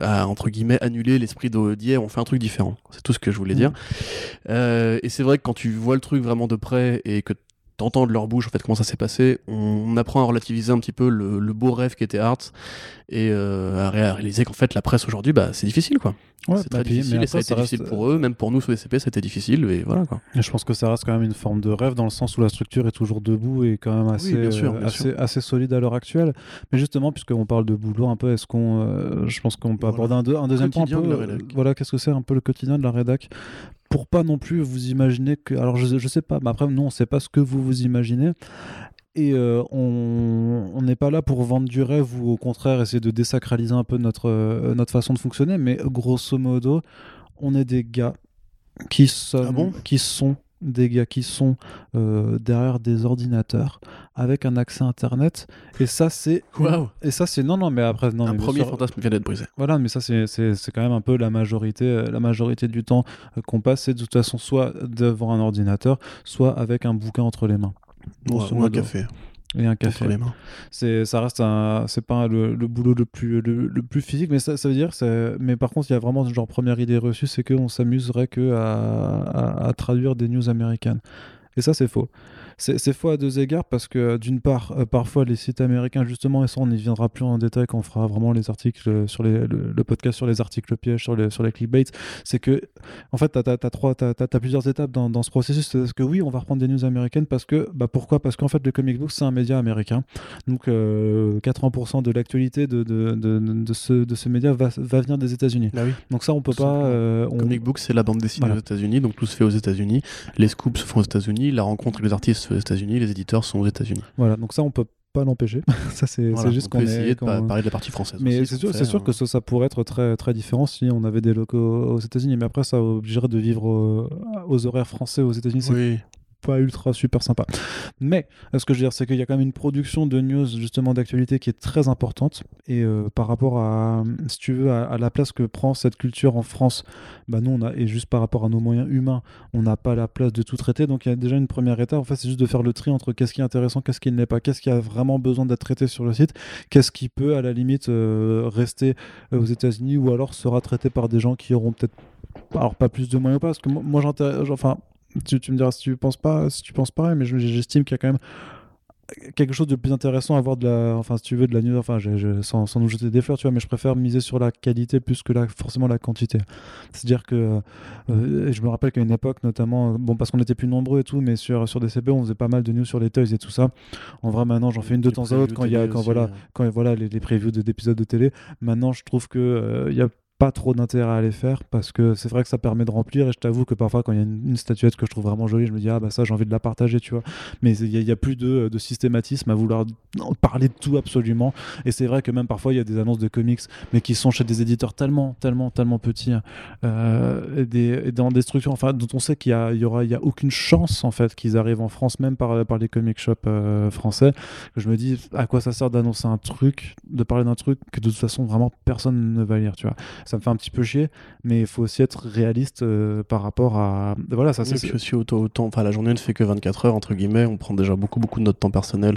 à entre guillemets annuler l'esprit d'hier, on fait un truc différent. C'est tout ce que je voulais dire. Mm. Euh, et c'est vrai que quand tu vois le truc vraiment de près et que t'entends de leur bouche en fait comment ça s'est passé, on, apprend à relativiser un petit peu le, beau rêve qui était Arts et euh, à réaliser qu'en fait la presse aujourd'hui bah c'est difficile quoi. c'est très bah, difficile et ça a été difficile pour eux, même pour nous sous DCP c'était difficile et voilà quoi. Et je pense que ça reste quand même une forme de rêve dans le sens où la structure est toujours debout et quand même assez, assez, assez, solide à l'heure actuelle. Mais justement puisqu'on parle de boulot un peu, est-ce qu'on, euh, je pense qu'on peut aborder un, un, deuxième point un peu, voilà qu'est-ce que c'est un peu le quotidien de la rédac? Pour pas non plus vous imaginer que. Alors, je, je sais pas, mais après, nous, on sait pas ce que vous vous imaginez. Et euh, on n'est pas là pour vendre du rêve ou au contraire essayer de désacraliser un peu notre, euh, notre façon de fonctionner, mais grosso modo, on est des gars qui, sont, ah qui sont des gars qui sont euh, derrière des ordinateurs avec un accès internet. Et ça c'est *laughs* et ça c'est non non mais après non un mais premier fantasme vient d'être brisé. Voilà mais ça c'est quand même un peu la majorité euh, la majorité du temps euh, qu'on passe. C'est de toute façon soit devant un ordinateur soit avec un bouquin entre les mains. Ou un café et un café. Les mains. C'est, ça reste un, c'est pas le, boulot le plus, le, plus physique, mais ça, ça veut dire, mais par contre, il y a vraiment genre première idée reçue, c'est qu'on s'amuserait que à, à, traduire des news américaines. Et ça, c'est faux. C'est faux à deux égards parce que d'une part, euh, parfois les sites américains, justement, et ça on n'y viendra plus en détail quand on fera vraiment les articles sur les, le, podcast sur les articles pièges, sur les, sur les clickbait, c'est que en fait, tu as, plusieurs étapes dans, dans ce processus. C'est que oui, on va reprendre des news américaines parce que, bah pourquoi? Parce qu'en fait, le comic book, c'est un média américain. Donc 80% euh, de l'actualité de, de, de, de, ce, de ce média va, va venir des États-Unis. Bah oui. Donc ça, on peut pas. Euh, Comic book, c'est la bande dessinée aux États-Unis, donc tout se fait aux États-Unis. Les scoops se font aux États-Unis, la rencontre avec les artistes aux États-Unis, les éditeurs sont aux États-Unis. Voilà, donc ça on peut pas l'empêcher. *laughs* ça c'est juste qu'on essayer de parler de la partie française. Mais c'est sûr, sûr que ça, ça, pourrait être très très différent si on avait des locaux aux États-Unis. Mais après, ça obligerait de vivre aux horaires français aux États-Unis. Oui pas ultra super sympa. Mais ce que je veux dire, c'est qu'il y a quand même une production de news justement d'actualité qui est très importante. Et euh, par rapport à, si tu veux, à, la place que prend cette culture en France, bah nous on a et juste par rapport à nos moyens humains, on n'a pas la place de tout traiter. Donc il y a déjà une première étape. En fait, c'est juste de faire le tri entre qu'est-ce qui est intéressant, qu'est-ce qui ne l'est pas, qu'est-ce qui a vraiment besoin d'être traité sur le site, qu'est-ce qui peut à la limite euh, rester aux États-Unis ou alors sera traité par des gens qui auront peut-être alors pas plus de moyens ou pas parce que moi j'intéresse enfin tu, me diras si tu penses pas, si tu penses pareil, mais j'estime qu'il y a quand même quelque chose de plus intéressant à voir de la enfin si tu veux de la news enfin sans, sans, nous jeter des fleurs tu vois mais je préfère miser sur la qualité plus que la, forcément la quantité. C'est à dire que euh, je me rappelle qu'à une époque notamment bon parce qu'on était plus nombreux et tout mais sur sur DCP on faisait pas mal de news sur les toys et tout ça. En vrai maintenant j'en fais une de temps à autre quand il y a quand voilà quand voilà les, les previews d'épisodes de télé. Maintenant je trouve que euh, il y a pas trop d'intérêt à les faire parce que c'est vrai que ça permet de remplir et je t'avoue que parfois quand il y a une, statuette que je trouve vraiment jolie je me dis ah bah ça j'ai envie de la partager tu vois. Mais il n'y a, plus de, de, systématisme à vouloir parler de tout absolument. Et c'est vrai que même parfois il y a des annonces de comics mais qui sont chez des éditeurs tellement tellement tellement petits euh, et, des, dans des structures enfin dont on sait qu'il y, y aura il y a aucune chance en fait qu'ils arrivent en France même par, par les comic shops euh, français. Que je me dis à quoi ça sert d'annoncer un truc de parler d'un truc que de toute façon vraiment personne ne va lire tu vois ça me fait un petit peu chier, mais il faut aussi être réaliste euh, par rapport à. Voilà, ça c'est. puis aussi autant, autant, enfin la journée ne fait que 24 heures entre guillemets, on prend déjà beaucoup beaucoup de notre temps personnel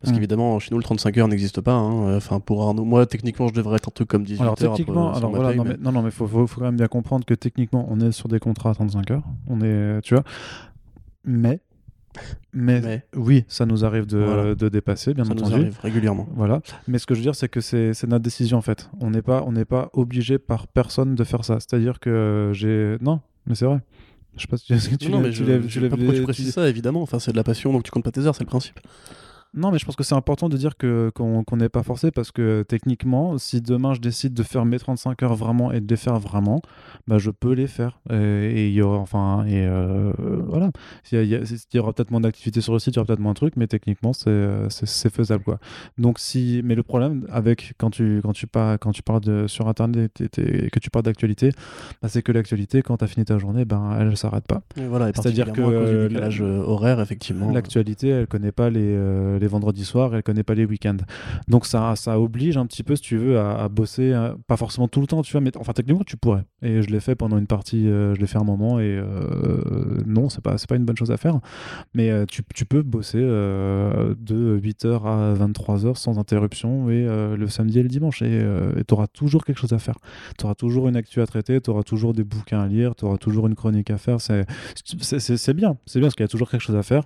parce Mm. qu'évidemment chez nous le 35 heures n'existe pas. hein. Enfin pour Arnaud, moi techniquement je devrais être un truc comme 18 Alors heures techniquement, après, alors voilà, paye, non, mais- mais, non, non, mais faut, faut, faut quand même bien comprendre que techniquement, on est sur des contrats à 35 heures. On est, tu vois. Mais, mais, mais oui, ça nous arrive de, Voilà. de dépasser, bien ça nous entendu. arrive régulièrement. Voilà. Mais ce que je veux dire, c'est que c'est notre décision en fait. On n'est pas, on n'est pas obligé par personne de faire ça. C'est-à-dire que j'ai, non, mais c'est vrai. Je sais pas si tu, si tu non, non, mais tu je, je tu sais l'as- pas pourquoi tu tu- précises ça évidemment. Enfin c'est de la passion donc tu comptes pas tes heures, c'est le principe. Non, mais je pense que c'est important de dire que qu'on n'est pas forcé parce que techniquement, si demain je décide de faire mes 35 heures vraiment et de les faire vraiment, bah je peux les faire. Et il y aura, enfin, et euh, voilà. Il y, aura peut-être moins d'activité sur le site, il y aura peut-être moins de trucs, mais techniquement, c'est faisable, quoi. Donc si, mais le problème avec quand tu quand tu parles quand tu parles de sur internet et, et que tu parles d'actualité, bah, c'est que l'actualité, quand tu as fini ta journée, ben elle s'arrête pas. Et voilà, et C'est-à-dire que décalage euh, horaire effectivement. L'actualité, elle connaît pas les, euh, les vendredis soirs, elle connaît pas les week-ends. Donc ça, ça oblige un petit peu, si tu veux, à, bosser, euh, pas forcément tout le temps, tu vois, mais enfin techniquement tu pourrais. Et je l'ai fait pendant une partie, euh, je l'ai fait un moment, et euh, non, c'est pas, pas une bonne chose à faire. Mais tu, peux bosser de 8h à 23h sans interruption, et le samedi et le dimanche, et tu auras toujours quelque chose à faire. Tu auras toujours une actu à traiter, tu auras toujours des bouquins à lire, tu auras toujours une chronique à faire. C'est bien, c'est bien parce qu'il y a toujours quelque chose à faire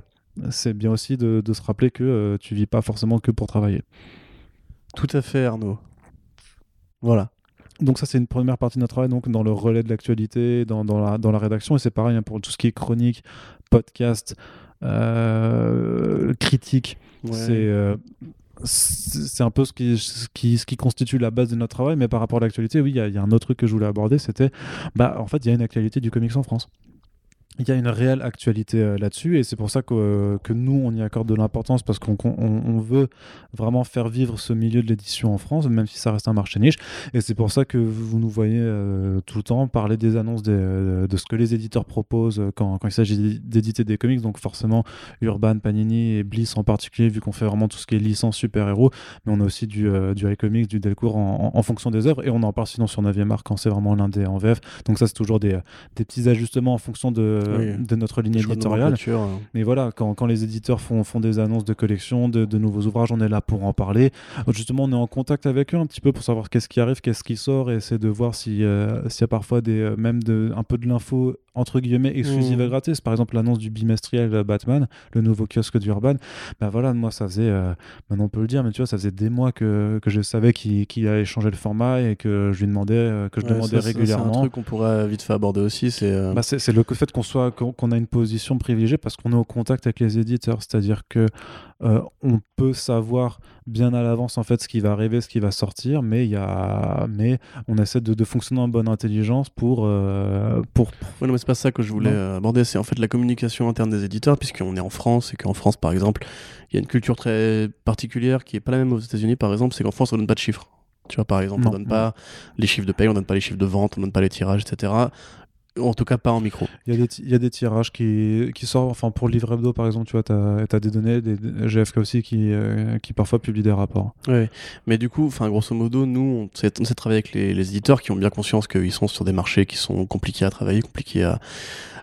c'est bien aussi de, de se rappeler que euh, tu vis pas forcément que pour travailler. Tout à fait Arnaud. Voilà. Donc ça c'est une première partie de notre travail, donc dans le relais de l'actualité, dans, dans la, dans la rédaction, et c'est pareil hein, pour tout ce qui est chronique, podcast, euh, critique, Ouais. c'est euh, c'est un peu ce qui, ce, qui, ce qui constitue la base de notre travail, mais par rapport à l'actualité, oui, il y, a- il y a un autre truc que je voulais aborder, c'était, bah en fait, il y a une actualité du comics en France. Il y a une réelle actualité euh, là-dessus et c'est pour ça que, euh, que nous, on y accorde de l'importance parce qu'on on- veut vraiment faire vivre ce milieu de l'édition en France, même si ça reste un marché niche. Et c'est pour ça que vous nous voyez euh, tout le temps parler des annonces des- de ce que les éditeurs proposent quand, quand il s'agit d'éditer des comics. Donc forcément, Urban, Panini et Bliss en particulier, vu qu'on fait vraiment tout ce qui est licence super-héros. Mais on a aussi du, du iComics, du Delcourt en, fonction des œuvres. Et on en parle sinon sur 9e art quand c'est vraiment l'indé en VF. Donc ça, c'est toujours des, des petits ajustements en fonction de, Oui. de notre ligne éditoriale. euh. Mais voilà, quand, quand les éditeurs font, font des annonces de collection, de, de nouveaux ouvrages, on est là pour en parler. Justement, on est en contact avec eux un petit peu pour savoir qu'est-ce qui arrive, qu'est-ce qui sort, et essayer de voir euh, s'il y a parfois des, euh, même de, un peu de l'info entre guillemets exclusive Mhm. et gratis. Par exemple, l'annonce du bimestriel Batman, le nouveau kiosque d'Urban. Ben voilà, moi, ça faisait, euh, maintenant on peut le dire, mais tu vois, ça faisait des mois que, que je savais qu'il qu'il allait changer le format et que je lui demandais, que je Ouais, demandais ça, ça, C'est un régulièrement. truc qu'on pourrait vite fait aborder aussi. C'est euh, Bah, c'est le fait qu'on soit qu'on qu'on a une position privilégiée parce qu'on est au contact avec les éditeurs, c'est-à-dire que euh, on peut savoir bien à l'avance en fait ce qui va arriver, ce qui va sortir, mais il y a mais on essaie de, de fonctionner en bonne intelligence pour euh, pour Ouais, non, mais c'est pas ça que je voulais Non. euh, aborder. C'est en fait la communication interne des éditeurs, puisqu'on est en France et qu'en France, par exemple, il y a une culture très particulière qui est pas la même aux États-Unis, par exemple, c'est qu'en France, on donne pas de chiffres. Tu vois, par exemple, Non. on donne pas les chiffres de paye, on donne pas les chiffres de vente, on donne pas les tirages, etc. En tout cas, pas en micro. il y a des ti- il y a des tirages qui qui sortent enfin pour le livre hebdo par exemple, tu vois, tu as, des données des, des GFK aussi qui euh, qui parfois publient des rapports. Ouais. Mais du coup, enfin, grosso modo, nous, on sait, on sait travailler avec les, les éditeurs qui ont bien conscience qu'ils sont sur des marchés qui sont compliqués à travailler, compliqués à,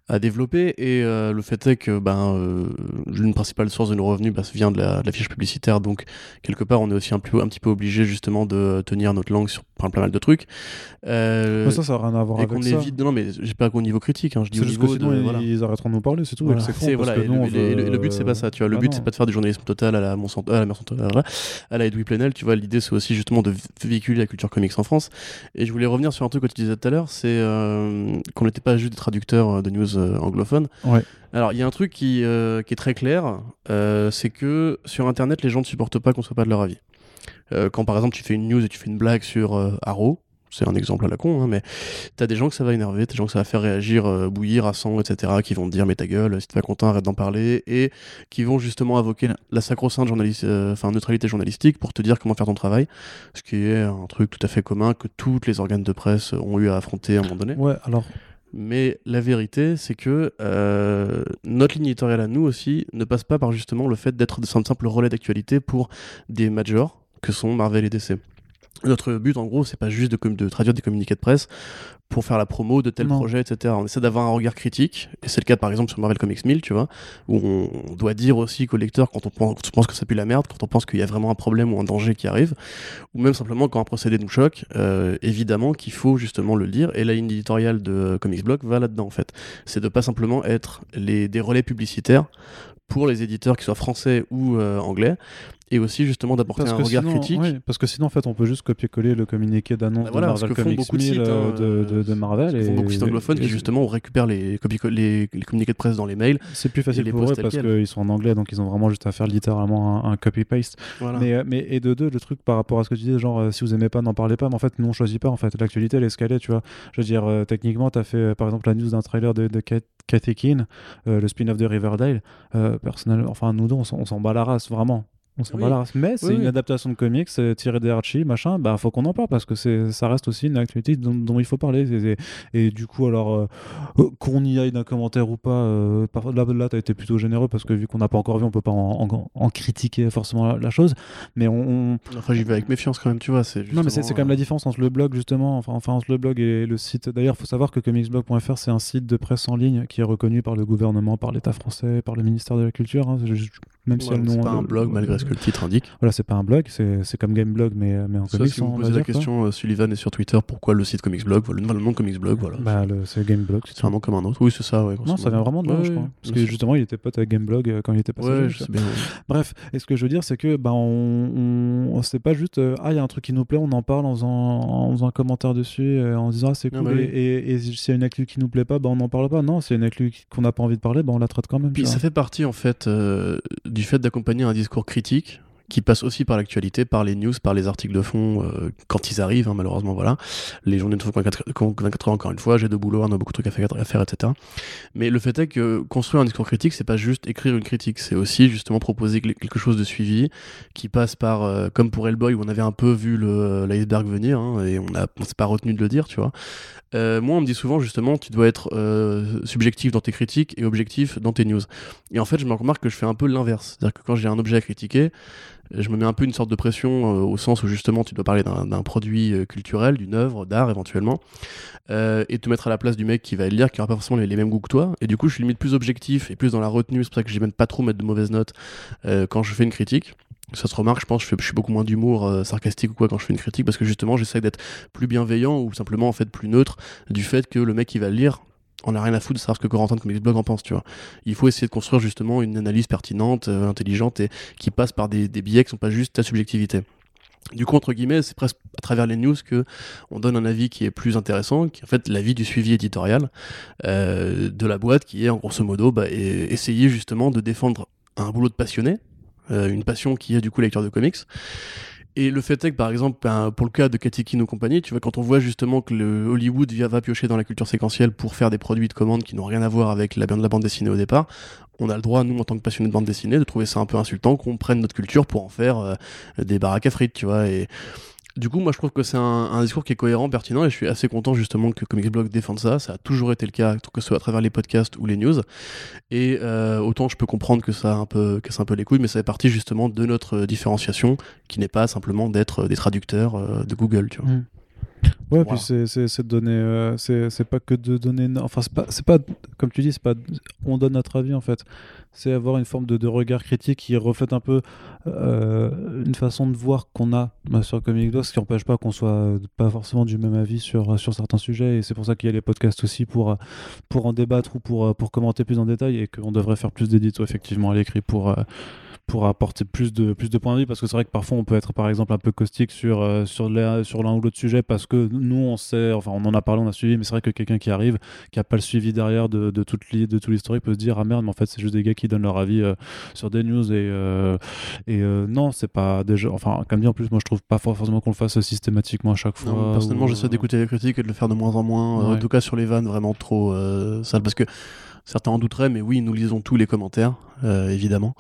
à développer. Et euh, le fait est que ben, euh, l'une principale source de nos revenus bah, vient de la, de la fiche publicitaire. Donc, quelque part, on est aussi un, peu, un petit peu obligé justement de tenir notre langue sur plein, plein mal de trucs. Euh, ça, ça n'a rien à voir et avec ça. évite. Non, mais j'ai pas qu'au niveau critique, hein, je dis au juste que niveau sinon de. ils, voilà. ils arrêteront de nous parler, c'est tout. Voilà, c'est voilà, que le, le- veut- le but c'est pas ça, tu vois. Le Ah but c'est pas de faire du journalisme total à la Monsanto, à la Monsanto, à la Edoui Plenel, tu vois. L'idée c'est aussi justement de véhiculer la culture comics en France. Et je voulais revenir sur un truc que tu disais tout à l'heure, c'est euh, qu'on n'était pas juste des traducteurs de news euh, anglophones. Ouais. Alors il y a un truc qui, euh, qui est très clair, euh, c'est que sur Internet les gens ne supportent pas qu'on soit pas de leur avis. Quand par exemple tu fais une news et tu fais une blague sur Arrow, c'est un exemple à la con, hein, mais t'as des gens que ça va énerver, t'as des gens que ça va faire réagir, euh, bouillir à 100, etc., qui vont te dire mais ta gueule, si t'es pas content, arrête d'en parler, et qui vont justement invoquer la, sacro-sainte euh, neutralité journalistique pour te dire comment faire ton travail, ce qui est un truc tout à fait commun que tous les organes de presse ont eu à affronter à un moment donné. Ouais, alors Mais la vérité, c'est que euh, notre ligne à nous aussi ne passe pas par justement le fait d'être un simple relais d'actualité pour des majors que sont Marvel et DC. Notre but, en gros, c'est pas juste de, traduire des communiqués de presse pour faire la promo de tel Non. projet, etc. On essaie d'avoir un regard critique, et c'est le cas par exemple sur Marvel Comics 1000, tu vois, où on, doit dire aussi qu'au lecteur, quand on pense, que ça pue la merde, quand on pense qu'il y a vraiment un problème ou un danger qui arrive, ou même simplement quand un procédé nous choque, euh, évidemment qu'il faut justement le dire, et la ligne éditoriale de Comics Blog va là-dedans en fait. C'est de pas simplement être les, des relais publicitaires pour les éditeurs qui soient français ou euh, anglais, et aussi justement d'apporter un regard sinon, critique. parce que sinon, en fait, on peut juste copier-coller le communiqué d'annonce Bah voilà, de Marvel Comics beaucoup de 1000 sites, euh, hein, de, de, de Marvel. Et, font beaucoup de sites anglophones et- qui justement récupèrent les, copico- les, les communiqués de presse dans les mails. C'est plus facile les pour eux parce qu'ils sont en anglais, donc ils ont vraiment juste à faire littéralement un, un copy-paste. Voilà. Mais, euh, mais et de deux, le truc par rapport à ce que tu disais, genre euh, si vous aimez pas, n'en parlez pas. Mais en fait, nous on choisit pas. En fait, l'actualité elle est escalée, tu vois. Je veux dire, euh, techniquement, t'as fait euh, par exemple la news d'un trailer de, de Kat- Kathy Keane, euh, le spin-off de Riverdale. Euh, personnel, enfin nous deux, on on s'en bat la race, vraiment. On s'en Oui. bat la race. Mais c'est Oui, une oui. adaptation de comics euh, tirée des Archie, machin. Bah faut qu'on en parle parce que c'est, ça reste aussi une actualité dont, dont il faut parler. Et, et- et du coup, alors euh, euh, qu'on y aille d'un commentaire ou pas, euh, par- là, là t'as été plutôt généreux parce que vu qu'on n'a pas encore vu, on peut pas en, en- en critiquer forcément la, la chose. Mais on, on- Enfin, j'y vais avec méfiance quand même, tu vois. C'est non, mais c'est quand même la différence entre le blog, justement, enfin, enfin entre le blog et le site. D'ailleurs, il faut savoir que comicsblog.fr, c'est un site de presse en ligne qui est reconnu par le gouvernement, par l'État français, par le ministère de la Culture. hein. C'est juste- même si elle c'est pas un blog le- malgré ce que le titre indique. Voilà, c'est pas un blog, c'est comme Gameblog, mais, mais en Ça, comics. si vous posez la dire, question, euh, Sullivan est sur Twitter, pourquoi le site Comics Blog Voilà, le nom de Comics Blog, voilà. Bah, c'est Gameblog. c'est un nom comme un autre. Oui, c'est ça, ouais. Non, ça vient vraiment de là, Ouais, je crois. Parce que justement, il était pote avec Gameblog euh, quand il était passé. Ouais, je sais bien. Bref, et ce que je veux dire, c'est que bah, on, on- c'est pas juste euh, ah il y a un truc qui nous plaît, on en parle en faisant, en faisant un commentaire dessus, euh, en disant ah c'est Ah, cool. bah oui. et, et, et s'il y a une actu qui nous plaît pas, bah, on n'en parle pas. Non, s'il y a une actu qu'on n'a pas envie de parler, bah, on la traite quand même. Puis ça fait partie en fait du fait d'accompagner un discours critique qui passe aussi par l'actualité, par les news, par les articles de fond euh, quand ils arrivent, hein, malheureusement, voilà. Les journées de 24 24 heures, encore une fois, j'ai de boulot, on a beaucoup de trucs à faire, à faire, etc. Mais le fait est que construire un discours critique, c'est pas juste écrire une critique, c'est aussi justement proposer quel- quelque chose de suivi qui passe par, euh, comme pour Hellboy, où on avait un peu vu l'iceberg venir, hein, et on on s'est pas retenu de le dire, tu vois. Euh, moi, on me dit souvent justement, tu dois être euh, subjectif dans tes critiques et objectif dans tes news. Et en fait, je me remarque que je fais un peu l'inverse. C'est-à-dire que quand j'ai un objet à critiquer, je me mets un peu une sorte de pression euh, au sens où justement tu dois parler d'un produit culturel, d'une œuvre, d'art éventuellement, et te mettre à la place du mec qui va le lire, qui n'aura pas forcément les, mêmes goûts que toi. Et du coup, je suis limite plus objectif et plus dans la retenue. C'est pour ça que j'aime pas trop mettre de mauvaises notes quand je fais une critique. Ça se remarque, je pense, je, je suis beaucoup moins d'humour euh, sarcastique ou quoi quand je fais une critique parce que justement j'essaie d'être plus bienveillant ou simplement en fait plus neutre du fait que le mec qui va le lire on a rien à foutre de savoir ce que Corentin de Comics Blog en pense, tu vois. Il faut essayer de construire justement une analyse pertinente, euh, intelligente et qui passe par des, des billets qui sont pas juste ta subjectivité. Du coup, entre guillemets, c'est presque à travers les news que on donne un avis qui est plus intéressant, qui est en fait l'avis du suivi éditorial euh, de la boîte, qui est en grosso modo bah, essayer justement de défendre un boulot de passionné, une passion qui est du coup lecteur de comics. Et le fait est que, par exemple, ben, pour le cas de Cathy Keane ou compagnie, tu vois, quand on voit justement que le Hollywood va piocher dans la culture séquentielle pour faire des produits de commande qui n'ont rien à voir avec la, la bande dessinée au départ, on a le droit, nous, en tant que passionnés de bande dessinée, de trouver ça un peu insultant qu'on prenne notre culture pour en faire euh, des baraques à frites, tu vois. Et du coup, moi, je trouve que c'est un, discours qui est cohérent, pertinent, et je suis assez content justement que Comics Blog défende ça. Ça a toujours été le cas, que ce soit à travers les podcasts ou les news. Et euh, autant je peux comprendre que ça a un peu, casse un peu les couilles, mais ça fait partie justement de notre euh, différenciation, qui n'est pas simplement d'être euh, des traducteurs de Google, tu vois. Mm. Ouais, puis c'est- donner. euh, c'est pas que de donner. Enfin, c'est pas, c'est pas. Comme tu dis, c'est pas. On donne notre avis en fait. C'est avoir une forme de, de regard critique qui reflète un peu euh, une façon de voir qu'on a bah, sur Comic Blog, ce qui n'empêche pas qu'on soit euh, pas forcément du même avis sur, sur certains sujets. Et c'est pour ça qu'il y a les podcasts aussi pour, euh, pour en débattre ou pour, euh, pour commenter plus en détail et qu'on devrait faire plus d'édito effectivement à l'écrit pour. euh, pour apporter plus de, plus de points de vue parce que c'est vrai que parfois on peut être par exemple un peu caustique sur, euh, sur l'un sur l'un ou l'autre sujet parce que nous on sait, enfin on en a parlé, on a suivi, mais c'est vrai que quelqu'un qui arrive, qui a pas le suivi derrière de, de, toute li- de tout l'historique peut se dire ah merde mais en fait c'est juste des gars qui donnent leur avis euh, sur des news et, euh, et non c'est pas déjà, enfin comme dit en plus moi je trouve pas for- forcément qu'on le fasse systématiquement à chaque fois. Non, personnellement, ou, j'essaie d'écouter les critiques et de le faire de moins en moins, Ouais. en tout cas sur les vannes vraiment trop sales, parce que certains en douteraient, mais oui, nous lisons tous les commentaires, euh, évidemment,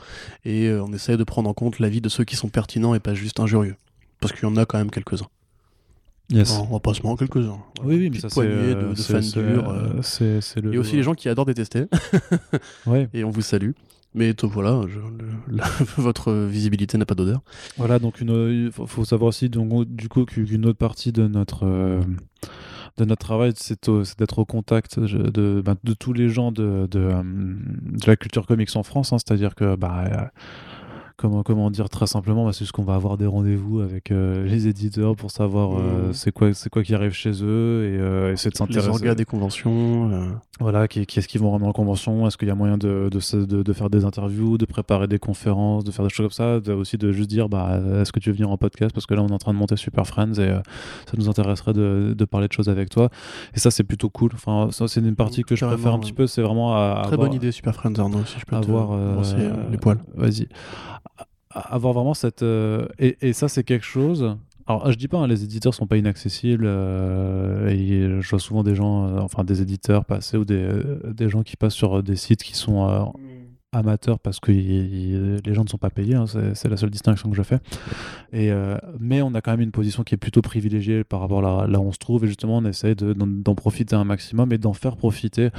et euh, on essaie de prendre en compte l'avis de ceux qui sont pertinents et pas juste injurieux, parce qu'il y en a quand même quelques-uns. Yes. On va pas se quelques-uns. Oui, oui, mais ça c'est poignée euh, de, de fans c'est, durs. c'est c'est le. et aussi les gens qui adorent détester, *laughs* Ouais. et on vous salue. Mais voilà, je- le- la- *laughs* votre visibilité n'a pas d'odeur. Voilà, donc il faut, faut savoir aussi donc, du coup qu'une autre partie de notre euh, de notre travail, c'est d'être au contact ben, de tous les gens de, de, euh, la culture comics en France. hein. C'est-à-dire que bah, Comment, comment dire très simplement, bah, c'est juste qu'on va avoir des rendez-vous avec euh, les éditeurs pour savoir euh, Mhm. c'est quoi, c'est quoi qui arrive chez eux et euh, essayer de Les s'intéresser. orgas des conventions. euh, Voilà, qui, qui est-ce qu'ils vont rendre en convention? Est-ce qu'il y a moyen de, de, de- de faire des interviews, de préparer des conférences, de faire des choses comme ça? Aussi de juste dire, bah, est-ce que tu veux venir en podcast? Parce que là, on est en train de monter Super Friends et ça nous intéresserait de, de parler de choses avec toi. Et ça, c'est plutôt cool. Enfin, c'est une partie que je préfère un ouais. petit peu. C'est vraiment à, Très avoir- bonne idée, Super Friends Arnaud, si je peux avoir te les poils. Vas-y. Avoir vraiment cette. euh, et, et ça, c'est quelque chose. Alors, je dis pas, hein, les éditeurs sont pas inaccessibles. euh, et je vois souvent des gens, euh, enfin des éditeurs passer ou des, des gens qui passent sur des sites qui sont euh, amateurs parce que y- y- les gens ne sont pas payés. hein, c'est la seule distinction que je fais. Et, mais on a quand même une position qui est plutôt privilégiée par rapport à là, là où on se trouve. Et justement, on essaye de- d'en profiter un maximum et d'en faire profiter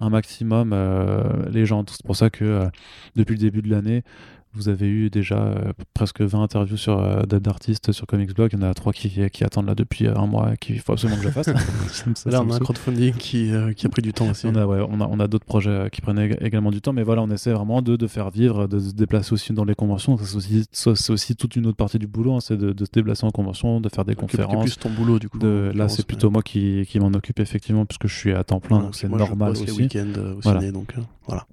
un maximum les gens. C'est pour ça que depuis le début de l'année, vous avez eu déjà euh, presque 20 interviews sur euh, d'artistes sur Comics Blog. Il y en a trois qui, qui attendent là depuis euh, un mois qu'il faut absolument que je fasse. *laughs* Ça Là, on a un crowdfunding qui, euh, qui a pris du temps aussi. On a, ouais, on a, on a d'autres projets euh, qui prennent ég- également du temps, mais voilà, on essaie vraiment de, de faire vivre, de se déplacer aussi dans les conventions. C'est aussi, c'est aussi toute une autre partie du boulot, hein, c'est de, de se déplacer en convention, de faire des conférences. plus ton boulot, du coup. De, là, c'est plutôt moi qui, qui m'en occupe effectivement, puisque je suis à temps plein, donc c'est moi, je normal bosse les aussi. week-ends euh, au Voilà. ciné, donc euh, voilà.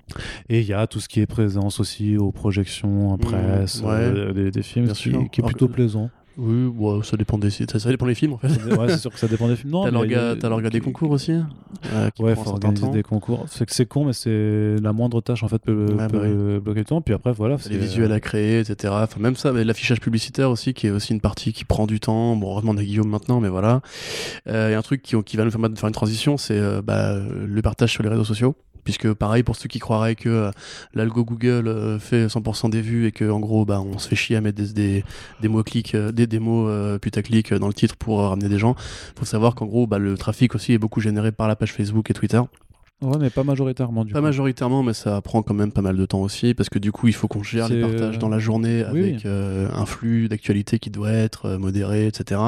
Et il y a tout ce qui est présence aussi aux projections, presse, Mmh, ouais. euh, des, des films, qui, qui est Alors plutôt que- plaisant. Oui, ouais, ça dépend des ça dépend des films en fait. ouais, c'est sûr que ça dépend des films. Non, T'as il y a- l'orga des concours aussi euh, qui Ouais, faut organiser des concours. C'est que c'est con, mais c'est la moindre tâche en fait peut, Ouais, bah bloquer le temps. Puis après, voilà. Les visuels à créer, etc. Enfin, même ça, mais l'affichage publicitaire aussi, qui est aussi une partie qui prend du temps. Bon, heureusement, on a Guillaume maintenant, mais voilà. Euh, et un truc qui, qui va nous permettre de faire une transition, c'est euh, bah, le partage sur les réseaux sociaux. Puisque, pareil, pour ceux qui croiraient que euh, l'algo Google euh, fait 100% des vues et que, en gros, bah, on se fait chier à mettre des, des, des mots clics, euh, des, des mots putaclic dans le titre pour ramener des gens, faut savoir qu'en gros, bah, le trafic aussi est beaucoup généré par la page Facebook et Twitter. Ouais, mais pas majoritairement du Pas coup. majoritairement, mais ça prend quand même pas mal de temps aussi, parce que du coup, il faut qu'on gère les partages dans la journée Oui, avec oui. euh, un flux d'actualité qui doit être modéré, etc.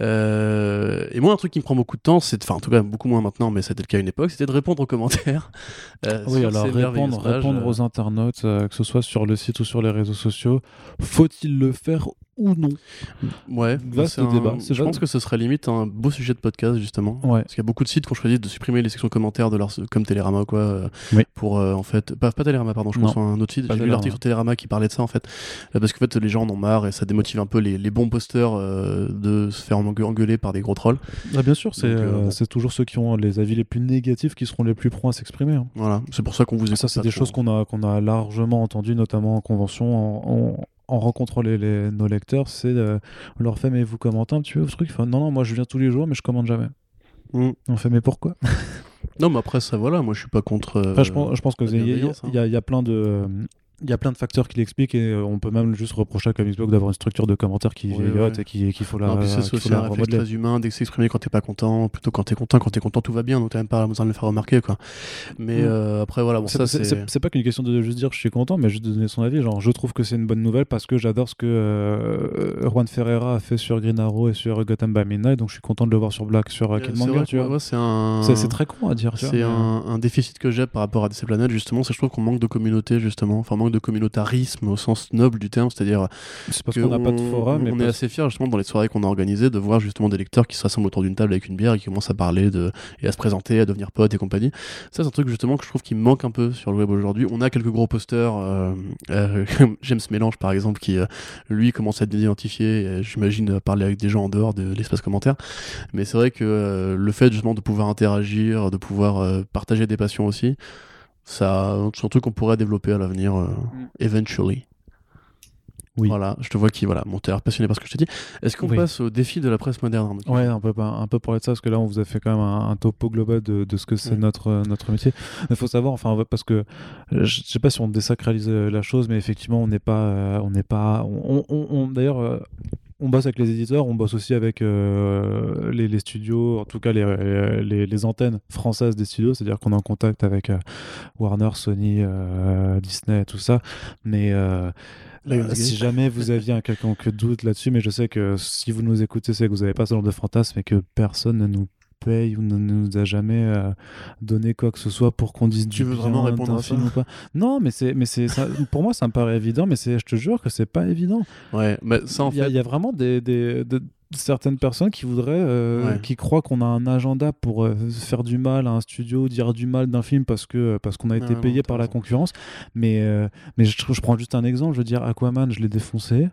Euh, et moi, un truc qui me prend beaucoup de temps, c'est, enfin, en tout cas, beaucoup moins maintenant, mais c'était le cas à une époque, c'était de répondre aux commentaires. *laughs* euh, Oui, alors répondre, répondre euh, aux internautes, euh, que ce soit sur le site ou sur les réseaux sociaux, faut-il le faire ou non Ouais, Vaste c'est un- débat, Je vaste. pense que ce serait limite un beau sujet de podcast, justement. Ouais. Parce qu'il y a beaucoup de sites qui ont choisi de supprimer les sections commentaires de leur comme Télérama ou quoi euh, Oui. pour euh, en fait pas, pas Télérama pardon je Non. pense à un autre site j'ai lu l'article sur Télérama qui parlait de ça en fait Euh, parce qu'en fait les gens en ont marre et ça démotive un peu les, les bons posters euh, de se faire engue- engueuler par des gros trolls Ah, bien sûr, c'est euh, euh, toujours ceux qui ont les avis les plus négatifs qui seront les plus prompts à s'exprimer. hein. voilà c'est pour ça qu'on vous écoute Ça, c'est des choses qu'on a, qu'on a largement entendues, notamment en convention, en, en- en rencontrant les, les- nos lecteurs. C'est euh, on leur fait, mais vous commentez un petit peu Ils font, Non, non, moi je viens tous les jours, mais je commande jamais. Mm. On fait, mais pourquoi? Non mais après ça voilà moi je suis pas contre euh, Enfin, je, pense, je pense que il y, hein. il y a- il y a plein de. Il y a plein de facteurs qui l'expliquent et euh, on peut même juste reprocher à Blog d'avoir une structure de commentaires qui Ouais, ouais. et qui- qu'il faut la, Non, c'est aussi un réflexe très humain s'exprimer quand t'es pas content plutôt quand t'es content quand t'es content tout va bien donc t'as même pas besoin de le faire remarquer quoi mais Mm. euh, après voilà bon ça c'est c'est pas qu'une question de juste dire je suis content, mais juste de donner son avis. Genre, je trouve que c'est une bonne nouvelle parce que j'adore ce que euh, Juan Ferreira a fait sur Green Arrow et sur Gotham by Midnight, donc je suis content de le voir sur Black, sur euh, Euh, Kid Manga, c'est un très con à dire. C'est un, un déficit que j'ai par rapport à DC Planète, justement, c'est que je trouve qu'on manque de communauté, justement, enfin, manque de communautarisme au sens noble du terme, c'est-à-dire euh, C'est parce qu'on n'a pas de on- forum. On, mais est assez fiers, justement, dans les soirées qu'on a organisées, de voir justement des lecteurs qui se rassemblent autour d'une table avec une bière et qui commencent à parler de, et à se présenter, à devenir potes et compagnie. Ça, c'est un truc, justement, que je trouve qui manque un peu sur le web aujourd'hui. On a quelques gros posters, euh, euh, *laughs* James Mélange, par exemple, qui, euh, lui, commence à être identifié, et, j'imagine, parler avec des gens en dehors de l'espace commentaire. Mais c'est vrai que euh, le fait, justement, de pouvoir interagir, de pouvoir euh, partager des passions aussi, ça, c'est un truc qu'on pourrait développer à l'avenir, euh, eventually. Oui. Voilà, je te vois qui, voilà, mon passionné par ce que je te dis. Est-ce qu'on Oui. passe au défi de la presse moderne Ouais, un peu, un peu parler de ça, parce que là, on vous a fait quand même un, un topo global de, de ce que c'est Mm. notre, notre métier. Il faut savoir, enfin, parce que euh, je sais pas si on désacralise euh, la chose, mais effectivement, on n'est pas. euh, on n'est pas on, on- on- D'ailleurs. euh, on bosse avec les éditeurs, on bosse aussi avec euh, les, les studios, en tout cas les, les, les antennes françaises des studios, c'est-à-dire qu'on est en contact avec euh, Warner, Sony, euh, Disney, tout ça. Mais si jamais vous aviez un quelconque doute là-dessus, mais je sais que si vous nous écoutez, c'est que vous n'avez pas ce genre de fantasme et que personne ne nous paye ou ne nous a jamais euh, donné quoi que ce soit pour qu'on dise Tu veux vraiment répondre à ça film ou pas. Non, mais c'est, mais c'est, ça- pour moi, ça me paraît évident, mais c'est, je te jure que c'est pas évident. Ouais, mais ça en Il y, a- fait. il y a vraiment des, des- de- certaines personnes qui voudraient, euh, Ouais. qui croient qu'on a un agenda pour euh, faire du mal à un studio, dire du mal d'un film parce que parce qu'on a été payé non, par la concurrence. Mais euh, mais je, je prends juste un exemple. Je veux dire, Aquaman, je l'ai défoncé.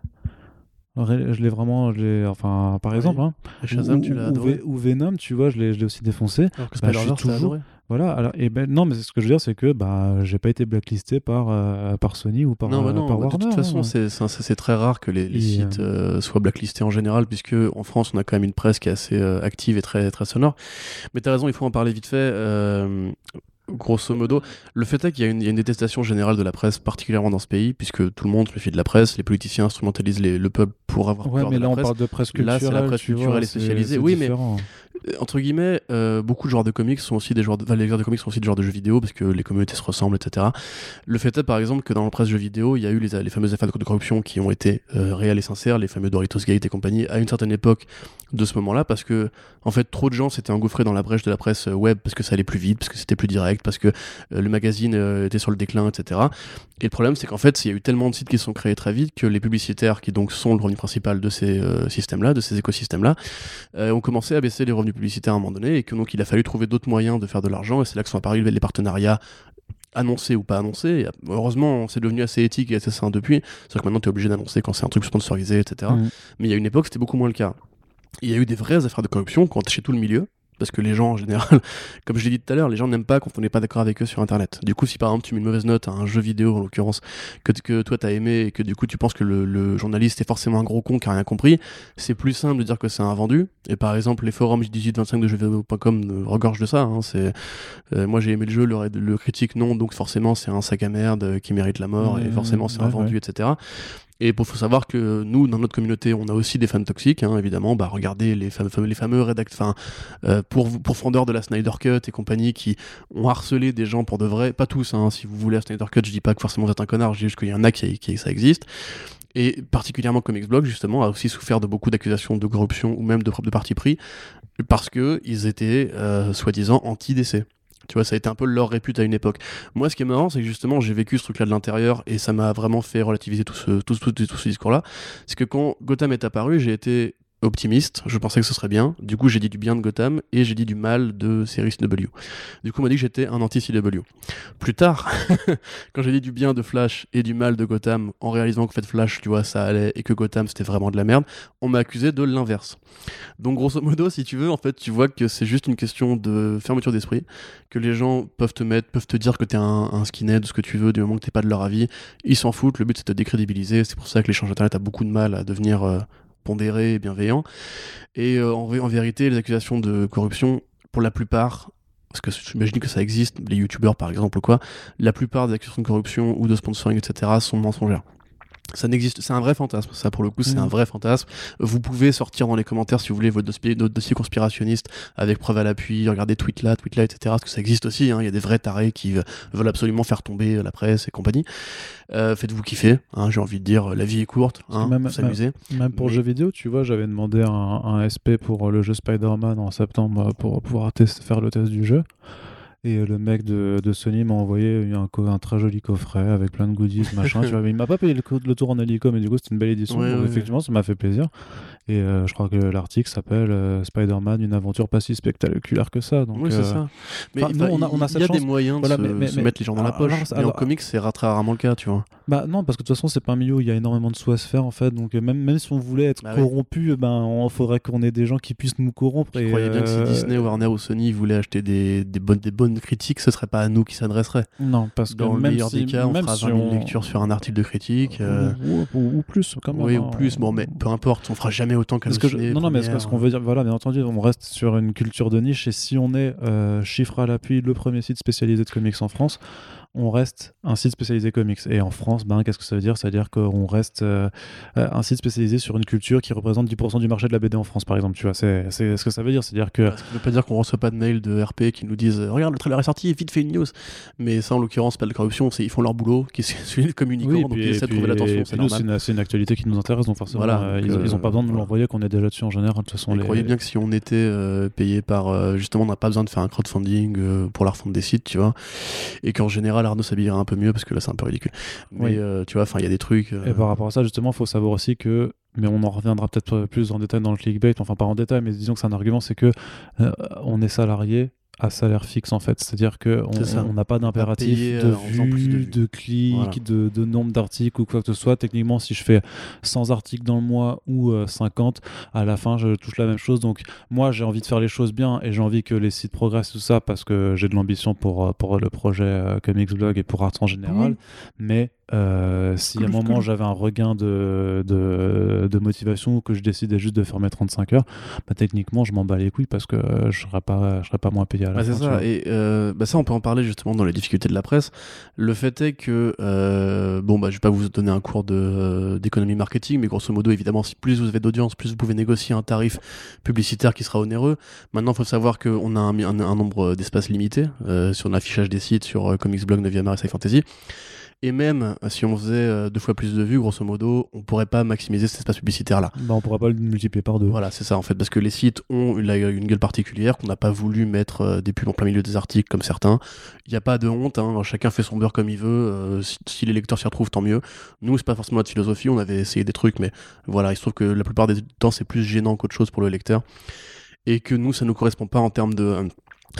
Je l'ai vraiment, je enfin, par exemple, hein. Shazam, ou, tu Venom, tu vois, je l'ai, aussi défoncé. Alors que Bah, je suis toujours-. Voilà. Alors, et ben non, mais ce que je veux dire, c'est que bah, j'ai pas été blacklisté par euh, par Sony ou par, non, bah non, par bah, de Warner. toute façon, hein. c'est très rare que les, sites euh, soient blacklistés en général, puisque en France, on a quand même une presse qui est assez euh, active et très, très sonore. Mais tu as raison, il faut en parler vite fait. Grosso modo, le fait est qu'il y, a une- il y a une détestation générale de la presse, particulièrement dans ce pays, puisque tout le monde se méfie de la presse, les politiciens instrumentalisent les- le peuple pour avoir Ouais, peur mais de là la on presse. parle de presse Là, culturelle. c'est la presse culturelle et spécialisée. Oui, mais- différent. Entre guillemets, euh, beaucoup de joueurs de comics sont aussi des joueurs de, enfin, de comics sont aussi des joueurs de jeux vidéo parce que les communautés se ressemblent, etc. Le fait est, par exemple, que dans la presse jeux vidéo, il y a eu les, fameuses affaires de corruption qui ont été euh, réelles et sincères, les fameux Doritos Gate et compagnie, à une certaine époque de ce moment-là, parce que, en fait, trop de gens s'étaient engouffrés dans la brèche de la presse euh, web parce que ça allait plus vite, parce que c'était plus direct, parce que euh, le magazine euh, était sur le déclin, etc. Et le problème, c'est qu'en fait, il y a eu tellement de sites qui sont créés très vite que les publicitaires, qui donc sont le revenu principal de ces euh, systèmes-là, de ces écosystèmes-là, euh, ont commencé à baisser les revenus publicitaires à un moment donné et que donc il a fallu trouver d'autres moyens de faire de l'argent et c'est là que sont apparus les partenariats annoncés ou pas annoncés. Heureusement, c'est devenu assez éthique et assez sain depuis. C'est-à-dire que maintenant, tu es obligé d'annoncer quand c'est un truc sponsorisé, etc. Mhm. Mais il y a une époque, c'était beaucoup moins le cas. Il y a eu des vraies affaires de corruption quand chez tout le milieu. Parce que les gens, en général, *laughs* comme je l'ai dit tout à l'heure, les gens n'aiment pas quand on n'est pas d'accord avec eux sur Internet. Du coup, si par exemple tu mets une mauvaise note à un jeu vidéo, en l'occurrence, que, que toi t'as aimé et que du coup tu penses que le, le journaliste est forcément un gros con qui a rien compris, c'est plus simple de dire que c'est un vendu. Et par exemple, les forums 1825 de jeuxvideo.com euh, regorgent de ça. hein. C'est, euh, moi j'ai aimé le jeu, le, le critique non, donc forcément c'est un sac à merde euh, qui mérite la mort et Mmh, forcément c'est un ouais, vendu, etc. Et il faut savoir que nous, dans notre communauté, on a aussi des fans toxiques, hein, évidemment. Bah, regardez les fameux, les fameux rédact, enfin, euh, pour, de la Snyder Cut et compagnie qui ont harcelé des gens pour de vrai. Pas tous, hein, si vous voulez la Snyder Cut, je dis pas que forcément vous êtes un connard, je dis juste qu'il y en a qui, qui ça existe. Et particulièrement Comics Blog, justement, a aussi souffert de beaucoup d'accusations de corruption ou même de, de parti pris parce que ils étaient euh, soi-disant anti-DC. Tu vois, ça a été un peu leur répute à une époque. Moi, ce qui est marrant, c'est que justement, j'ai vécu ce truc-là de l'intérieur et ça m'a vraiment fait relativiser tout ce, tout, tout, tout ce discours-là. C'est que quand Gotham est apparu, j'ai été optimiste, je pensais que ce serait bien. Du coup, j'ai dit du bien de Gotham et j'ai dit du mal de série CW. Du coup, on m'a dit que j'étais un anti-CW. Plus tard, *laughs* quand j'ai dit du bien de Flash et du mal de Gotham, en réalisant qu'en fait Flash, tu vois, ça allait et que Gotham c'était vraiment de la merde, on m'a accusé de l'inverse. Donc, grosso modo, si tu veux, en fait, tu vois que c'est juste une question de fermeture d'esprit, que les gens peuvent te mettre, peuvent te dire que t'es un, un skinhead, ce que tu veux, du moment que t'es pas de leur avis. Ils s'en foutent, le but c'est de te décrédibiliser. C'est pour ça que l'échange internet a beaucoup de mal à devenir euh, et bienveillant. Et euh, en, en vérité, les accusations de corruption, pour la plupart, parce que j'imagine que ça existe, les youtubeurs par exemple ou quoi, la plupart des accusations de corruption ou de sponsoring, etc., sont mensongères. Ça n'existe, c'est un vrai fantasme. Ça, pour le coup, c'est Mhm. un vrai fantasme. Vous pouvez sortir dans les commentaires si vous voulez votre dossier, votre dossier conspirationniste avec preuve à l'appui, regardez tweet là, tweet là, etc. Parce que ça existe aussi. hein. Il y a des vrais tarés qui ve- veulent absolument faire tomber la presse et compagnie. Euh, Faites-vous kiffer. hein, J'ai envie de dire, la vie est courte. Hein, même- s'amuser. Même pour Mais- le jeu vidéo, tu vois, j'avais demandé un, un SP pour le jeu Spider-Man en septembre euh, pour pouvoir faire le test du jeu. Et euh, le mec de, de Sony m'a envoyé un, co- un très joli coffret avec plein de goodies, machin. *laughs* tu vois, mais il m'a pas payé le, tour en hélico, mais du coup, c'était une belle édition. Ouais, donc ouais, effectivement, ça m'a fait plaisir. Et euh, je crois que l'article s'appelle euh, Spider-Man, une aventure pas si spectaculaire que ça. Donc, oui, c'est euh, ça. Mais enfin, nous, on a- on a il cette y a chance. des moyens de se, mais- mais- se mais- mettre les gens dans la alors- poche. alors, mais en alors- comics, c'est très rarement le cas, tu vois. Bah non, parce que de toute façon, c'est pas un milieu où il y a énormément de sous à se faire en fait. Donc euh, même, même si on voulait être Bah corrompu, ben il faudrait qu'on ait des gens qui puissent nous corrompre. Je et, croyais bien que si euh, Disney, Warner ou Sony voulaient acheter des, des, bonnes, des bonnes critiques, ce serait pas à nous qui s'adresserait. Non, parce que Dans le meilleur si, des cas, on fera si 20 000 on- lectures sur un article de critique. euh, ou, ou- ou plus quand même. oui, hein. ou plus. Bon, mais peu importe, on fera jamais autant qu'un je- non, non, mais ce qu'on veut dire, voilà, bien entendu, on reste sur une culture de niche et si on est euh, chiffre à l'appui, le premier site spécialisé de comics en France, on reste un site spécialisé comics. Et en France, ben, qu'est-ce que ça veut dire? Ça veut dire qu'on reste euh, un site spécialisé sur une culture qui représente 10% du marché de la BD en France, par exemple. Tu vois, c'est ce que ça veut dire. C'est-à-dire que. Ça veut pas dire qu'on reçoit pas de mails de RP qui nous disent Regarde, le trailer est sorti, vite fait une news. Mais ça, en l'occurrence, pas de corruption, ils font leur boulot, qui est celui de communicant, donc ils essaient de trouver l'attention. C'est une, actualité qui nous intéresse, donc forcément, euh, ils, n'ont pas besoin de nous l'envoyer, qu'on est déjà dessus en général. De toute façon, les... croyez bien que si on était euh, payé par. justement, on n'a pas besoin de faire un crowdfunding pour la refonte des sites, tu vois. Et qu'en général, Arnaud s'habillerait un peu mieux parce que là, c'est un peu ridicule. Mais tu vois, enfin, il y a des trucs. Et par rapport à ça, justement, il faut savoir aussi que mais on en reviendra peut-être plus en détail dans le clickbait, enfin pas en détail, mais disons que c'est un argument, c'est que euh, on est salarié à salaire fixe en fait, c'est-à-dire que on n'a pas d'impératif de, euh, vue, de, clics, de, nombre d'articles ou quoi que ce soit. Techniquement, si je fais 100 articles dans le mois ou 50, euh, à la fin je touche la même chose. Donc moi j'ai envie de faire les choses bien et j'ai envie que les sites progressent tout ça parce que j'ai de l'ambition pour, pour le projet Comics Blog et pour Arts en général. Mais euh, si à un moment j'avais un regain de, de, motivation ou que je décidais juste de faire mes 35 heures, bah, techniquement je m'en bats les couilles parce que je serais pas, je serais pas moins payé à la bah, fin. C'est ça, et euh, bah, ça on peut en parler justement dans les difficultés de la presse. Le fait est que, euh, bon, bah, je vais pas vous donner un cours d'économie marketing, mais grosso modo, évidemment, si plus vous avez d'audience, plus vous pouvez négocier un tarif publicitaire qui sera onéreux. Maintenant, il faut savoir qu'on a un, un, nombre d'espaces limité sur l'affichage des sites sur Comics Blog, 9e art et Fantasy. Et même si on faisait euh, deux fois plus de vues, grosso modo, on pourrait pas maximiser cet espace publicitaire-là. Bah, on pourrait pas le multiplier par deux. Voilà, c'est ça en fait, parce que les sites ont une, une gueule particulière, qu'on n'a pas voulu mettre euh, des pubs en plein milieu des articles comme certains. Il n'y a pas de honte, hein, chacun fait son beurre comme il veut. Euh, si, les lecteurs s'y retrouvent, tant mieux. Nous, c'est pas forcément notre philosophie, on avait essayé des trucs, mais voilà, il se trouve que la plupart des temps, c'est plus gênant qu'autre chose pour le lecteur. Et que nous, ça nous correspond pas en termes de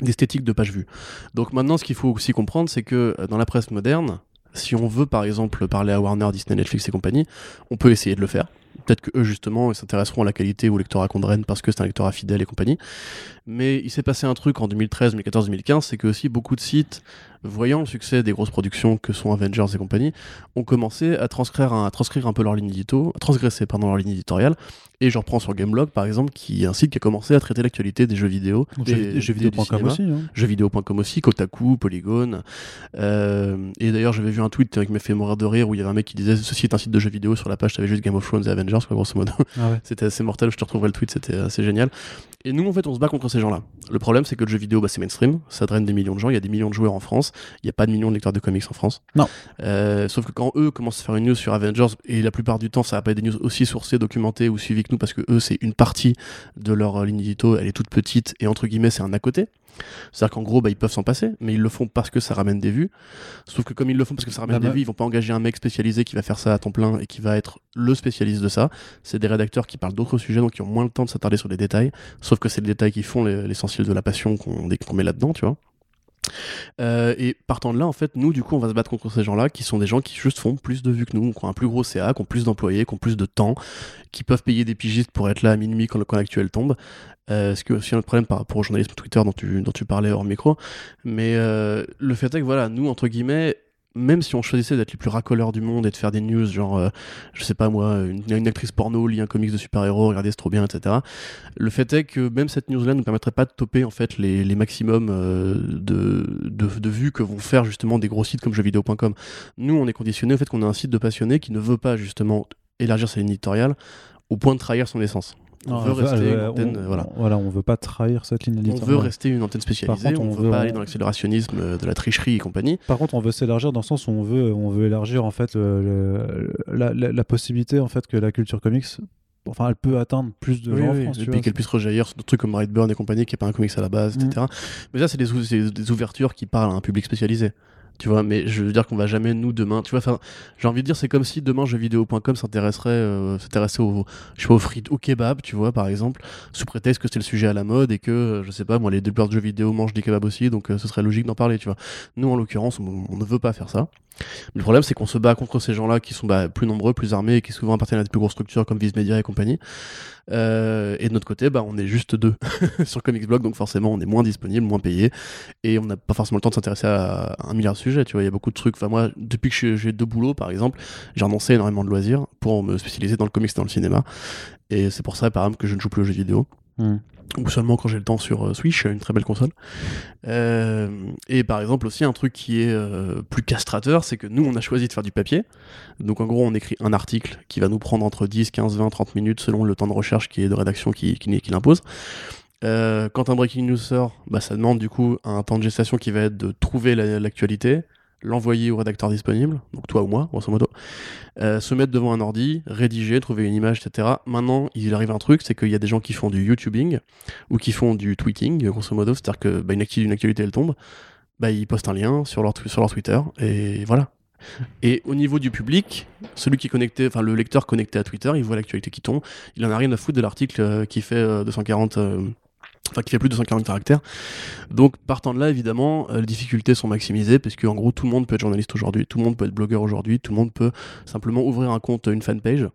d'esthétique de page vue. Donc maintenant, ce qu'il faut aussi comprendre, c'est que dans la presse moderne, si on veut par exemple parler à Warner, Disney, Netflix et compagnie, on peut essayer de le faire. Peut-être que eux justement s'intéresseront à la qualité ou au lectorat Condren parce que c'est un lectorat fidèle et compagnie. Mais il s'est passé un truc en 2013, 2014, 2015, c'est que aussi beaucoup de sites, voyant le succès des grosses productions que sont Avengers et compagnie, ont commencé à transcrire un, à transcrire un peu leur ligne édito, à transgresser pardon leur ligne éditoriale. Et je reprends sur Gameblog par exemple, qui est un site qui a commencé à traiter l'actualité des jeux vidéo, des jeuxvideo.com aussi, hein. jeuxvideo.com aussi, Kotaku, Polygon. Euh, et d'ailleurs j'avais vu un tweet qui m'a fait mourir de rire où il y avait un mec qui disait ceci est un site de jeux vidéo sur la page, t'avais juste Game of Thrones et Avengers quoi grosso modo. Ah *laughs* c'était assez mortel, je te retrouverai le tweet, c'était assez génial. Et nous, en fait, on se bat contre ces gens-là. Le problème, c'est que le jeu vidéo, bah, c'est mainstream, ça draine des millions de gens, il y a des millions de joueurs en France, il n'y a pas de millions de lecteurs de comics en France. Non. Euh, sauf que quand eux commencent à faire une news sur Avengers, et la plupart du temps, ça va pas être des news aussi sourcées, documentées ou suivies que nous, parce que eux, c'est une partie de leur ligne édito, elle est toute petite, et entre guillemets, c'est un à côté. C'est-à-dire qu'en gros, bah, ils peuvent s'en passer, mais ils le font parce que ça ramène des vues. Sauf que comme ils le font parce que ça ramène ah des bah. vues, ils vont pas engager un mec spécialisé qui va faire ça à temps plein et qui va être le spécialiste de ça. C'est des rédacteurs qui parlent d'autres sujets, donc qui ont moins le temps de s'attarder sur les détails. Sauf que c'est les détails qui font l'essentiel de la passion qu'on met là-dedans, tu vois. Euh, et partant de là, en fait, nous, du coup, on va se battre contre ces gens-là qui sont des gens qui juste font plus de vues que nous, qui ont un plus gros CA, qui ont plus d'employés, qui ont plus de temps, qui peuvent payer des pigistes pour être là à minuit quand le coin actuel tombe. Euh, ce qui est aussi un problème par rapport au journalisme Twitter dont tu, dont tu parlais hors micro. Mais euh, le fait est que, voilà, nous, entre guillemets, même si on choisissait d'être les plus racoleurs du monde et de faire des news genre, euh, je sais pas moi, une, actrice porno lit un comics de super-héros, regardez c'est trop bien, etc. Le fait est que même cette news-là ne permettrait pas de topper en fait les, les maximums euh, de, de, de, vues que vont faire justement des gros sites comme jeuxvideo.com. Nous, on est conditionné au fait qu'on a un site de passionnés qui ne veut pas justement élargir sa ligne éditoriale au point de trahir son essence. On veut rester une antenne, on, voilà. voilà. on veut pas trahir cette ligne éditoriale. On veut rester une antenne spécialisée, on, veut pas aller dans l'accélérationnisme de la tricherie et compagnie. Par contre, on veut s'élargir dans le sens où on veut, on veut élargir en fait le, la, la, possibilité en fait que la culture comics enfin elle peut atteindre plus de gens en France. Et puis qu'elle puisse rejaillir sur des trucs comme Redburn et compagnie qui est pas un comics à la base, etc. Mm. Mais ça c'est des, des, ouvertures qui parlent à un public spécialisé tu vois mais je veux dire qu'on va jamais nous demain tu vois enfin j'ai envie de dire c'est comme si demain jeuxvideo.com s'intéresserait euh, s'intéressait au je sais pas au frites au kebab tu vois par exemple sous prétexte que c'est le sujet à la mode et que euh, je sais pas moi les développeurs de jeux vidéo mangent des kebabs aussi donc euh, ce serait logique d'en parler tu vois. Nous en l'occurrence on, ne veut pas faire ça le problème, c'est qu'on se bat contre ces gens-là qui sont bah, plus nombreux, plus armés et qui souvent appartiennent à des plus grosses structures comme Viz Media et compagnie. Euh, et de notre côté, bah, on est juste deux *laughs* sur Comics Blog, donc forcément, on est moins disponible, moins payé, et on n'a pas forcément le temps de s'intéresser à un milliard de sujets. Il y a beaucoup de trucs. Enfin, moi, depuis que j'ai deux boulots, par exemple, j'ai renoncé énormément de loisirs pour me spécialiser dans le comics et dans le cinéma. Et c'est pour ça, par exemple, que je ne joue plus aux jeux vidéo. Hmm. Ou seulement quand j'ai le temps sur euh, Switch, une très belle console. Euh, et par exemple aussi un truc qui est euh, plus castrateur, c'est que nous on a choisi de faire du papier. Donc en gros on écrit un article qui va nous prendre entre 10, 15, 20, 30 minutes selon le temps de recherche qui est de rédaction qui, qui, l'impose. quand un breaking news sort, bah, ça demande du coup un temps de gestation qui va être de trouver l'actualité, l'envoyer au rédacteur disponible, donc toi ou moi, grosso modo, euh, se mettre devant un ordi, rédiger, trouver une image, etc. Maintenant, il arrive un truc, c'est qu'il y a des gens qui font du YouTubing ou qui font du tweeting, grosso modo, c'est-à-dire que bah, une, actualité elle tombe, bah, ils postent un lien sur leur, sur leur Twitter et voilà. Et au niveau du public, celui qui est connecté, enfin le lecteur connecté à Twitter, il voit l'actualité qui tombe, il en a rien à foutre de l'article euh, qui fait 240 euh, enfin qui fait plus de 140 caractères. Donc partant de là, évidemment, euh, les difficultés sont maximisées parce qu'en gros tout le monde peut être journaliste aujourd'hui, tout le monde peut être blogueur aujourd'hui, tout le monde peut simplement ouvrir un compte, une fanpage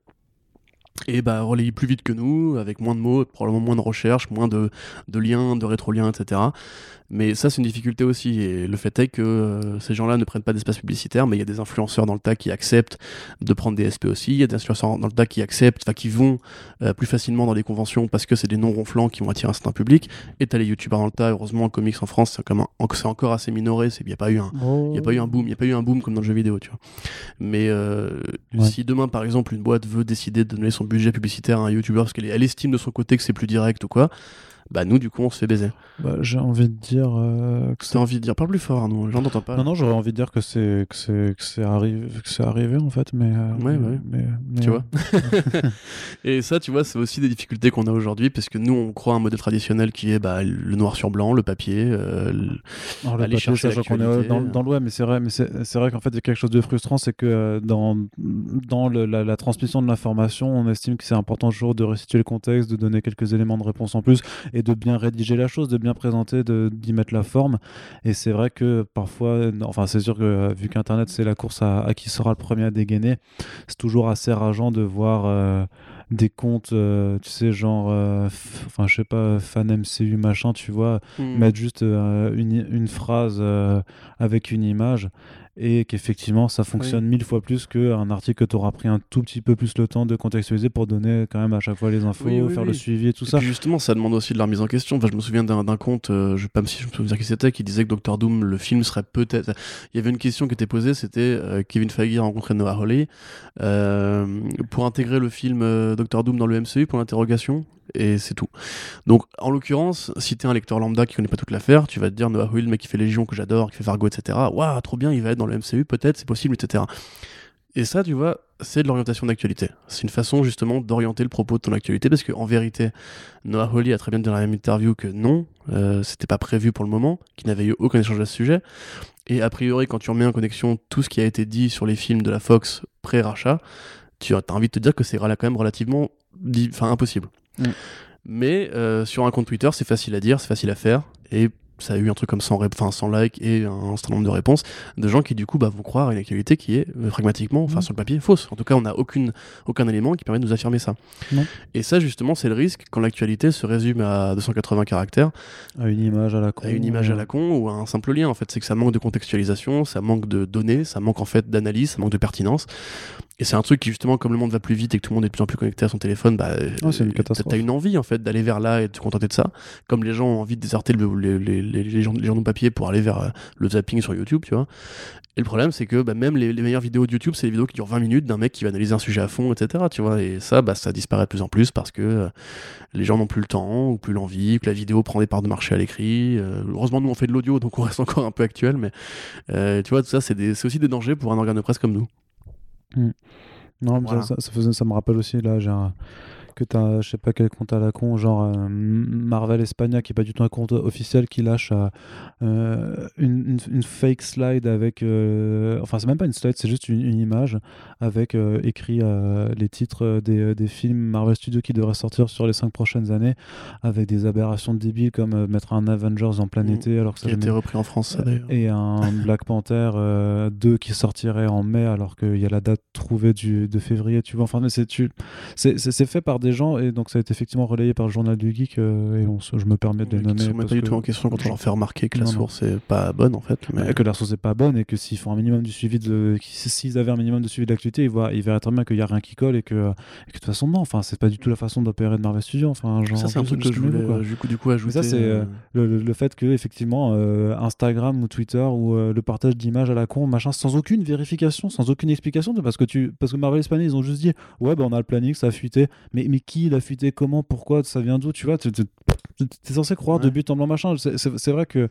et bah relayer plus vite que nous, avec moins de mots, probablement moins de recherches, moins de, de liens, de rétroliens, etc. Mais ça, c'est une difficulté aussi. Et le fait est que euh, ces gens-là ne prennent pas d'espace publicitaire, mais il y a des influenceurs dans le tas qui acceptent de prendre des SP aussi. Il y a des influenceurs dans le tas qui acceptent, enfin qui vont euh, plus facilement dans des conventions parce que c'est des noms ronflants qui vont attirer un certain public. Et t'as les youtubeurs dans le tas. Heureusement, en comics en France, c'est encore assez minoré. Il n'y a pas eu un, y a pas eu un boom. Il n'y a pas eu un boom comme dans le jeu vidéo, tu vois. Mais euh, si demain, par exemple, une boîte veut décider de donner son budget publicitaire à un youtubeur parce qu'elle estime de son côté que c'est plus direct ou quoi, bah nous du coup on se fait baiser. Bah, j'ai envie de dire euh, que c'est envie de dire parle plus fort nous j'en entends pas. Non non j'aurais envie de dire que c'est que c'est que c'est arrivé que c'est arrivé en fait mais euh, ouais, ouais. Mais, mais, tu vois. *laughs* *laughs* et ça tu vois c'est aussi des difficultés qu'on a aujourd'hui parce que nous on croit à un modèle traditionnel qui est bah, le noir sur blanc le papier euh, le, Alors, le papier ça qu'on est dans, dans web mais c'est vrai mais c'est vrai qu'en fait il y a quelque chose de frustrant c'est que euh, dans dans le, la, la, transmission de l'information on estime que c'est important toujours de restituer le contexte de donner quelques éléments de réponse en plus et de bien rédiger la chose, de bien présenter, d'y mettre la forme. Et c'est vrai que parfois, enfin c'est sûr que euh, vu qu'Internet c'est la course à, qui sera le premier à dégainer, c'est toujours assez rageant de voir euh, des comptes, euh, tu sais, genre, enfin je sais pas, fan MCU machin, tu vois, hmm. mettre juste une, une, phrase avec une image et qu'effectivement ça fonctionne mille fois plus qu'un article que tu auras pris un tout petit peu plus le temps de contextualiser pour donner quand même à chaque fois les infos, faire le suivi et tout ça. justement, ça demande aussi de la remise en question. Enfin, je me souviens d'un compte, euh, je sais pas si je me souviens qui c'était, qui disait que Doctor Doom, le film serait peut-être. Il y avait une question qui était posée, c'était euh, Kevin Feige a rencontré Noah Hawley euh, pour intégrer le film Doctor Doom dans le MCU pour l'interrogation et c'est tout. Donc, en l'occurrence, si t'es un lecteur lambda qui connaît pas toute l'affaire, tu vas te dire Noah Will, le mec qui fait Légion que j'adore, qui fait Fargo, etc. Waouh, trop bien, il va être dans le MCU, peut-être, c'est possible, etc. Et ça, tu vois, c'est de l'orientation d'actualité. C'est une façon justement d'orienter le propos de ton actualité parce qu'en vérité, Noah Hawley a très bien dit dans la même interview que non, euh, c'était pas prévu pour le moment, qu'il n'avait eu aucun échange à ce sujet. Et a priori, quand tu remets en connexion tout ce qui a été dit sur les films de la Fox pré-rachat, tu as envie de te dire que c'est quand même relativement impossible. Mm. Mais euh, sur un compte Twitter, c'est facile à dire, c'est facile à faire. Ça a eu un truc comme 100, enfin, 100 likes et un certain nombre de réponses de gens qui du coup bah, vont croire à une actualité qui est euh, pragmatiquement, enfin mm. sur le papier, fausse. En tout cas, on n'a aucune, aucun élément qui permet de nous affirmer ça. Et ça justement, c'est le risque quand l'actualité se résume à 280 caractères. À une image à la con. À une image à la con ou à un simple lien en fait. C'est que ça manque de contextualisation, ça manque de données, ça manque en fait d'analyse, ça manque de pertinence. Et c'est un truc qui, justement, comme le monde va plus vite et que tout le monde est de plus en plus connecté à son téléphone, bah, oh, c'est une catastrophe. T'as une envie, en fait, d'aller vers là et de te contenter de ça. Comme les gens ont envie de déserter les, les, les, les, journaux papier pour aller vers euh, le zapping sur YouTube, tu vois. Et le problème, c'est que bah, même les, meilleures vidéos de YouTube, c'est les vidéos qui durent 20 minutes d'un mec qui va analyser un sujet à fond, etc. Tu vois. Et ça, bah, ça disparaît de plus en plus parce que euh, les gens n'ont plus le temps ou plus l'envie, que la vidéo prend des parts de marché à l'écrit. Euh, heureusement, nous, on fait de l'audio, donc on reste encore un peu actuel. Mais tu vois, tout ça, c'est aussi des dangers pour un organe de presse comme nous. Mm. Non, ça, faisait, ça me rappelle aussi, là, j'ai un que tu as, je sais pas quel compte à la con, genre euh, Marvel Espagna, qui est pas du tout un compte officiel, qui lâche euh, une, une, fake slide avec. Euh, enfin, c'est même pas une slide, c'est juste une, image avec écrit les titres des, des, films Marvel Studios qui devraient sortir sur les cinq prochaines années, avec des aberrations débiles comme mettre un Avengers en plein mm. été, alors que ça a été repris en France, ça, Et un *laughs* Black Panther 2 qui sortirait en mai, alors qu'il y a la date trouvée du, de février, tu vois. Enfin, c'est fait par des gens, et donc ça a été effectivement relayé par le journal du geek, euh, et on se- je me permets de les nommer. remettent parce pas du que- tout en question quand on leur fait remarquer que la Non, source est pas bonne en fait. Mais... Et que la source n'est pas bonne et que s'ils font un minimum du suivi de s'ils avaient un minimum de suivi de l'actualité ils, voient, ils verraient très bien qu'il n'y a rien qui colle et que, et que de toute façon non enfin c'est pas du tout la façon d'opérer de Marvel Studios enfin genre ça c'est un truc que je voulais quoi. euh, du coup, du coup ajouter. ça, c'est, euh, le, le- le fait que effectivement euh, Instagram ou Twitter ou le partage d'images à la con machin sans aucune vérification sans aucune explication de- parce que tu parce que Marvel Espagne ils ont juste dit ouais bah on a le planning ça a fuité mais mais qui l'a fuité comment pourquoi ça vient d'où tu vois tu es censé croire de but en blanc machin. C'est vrai que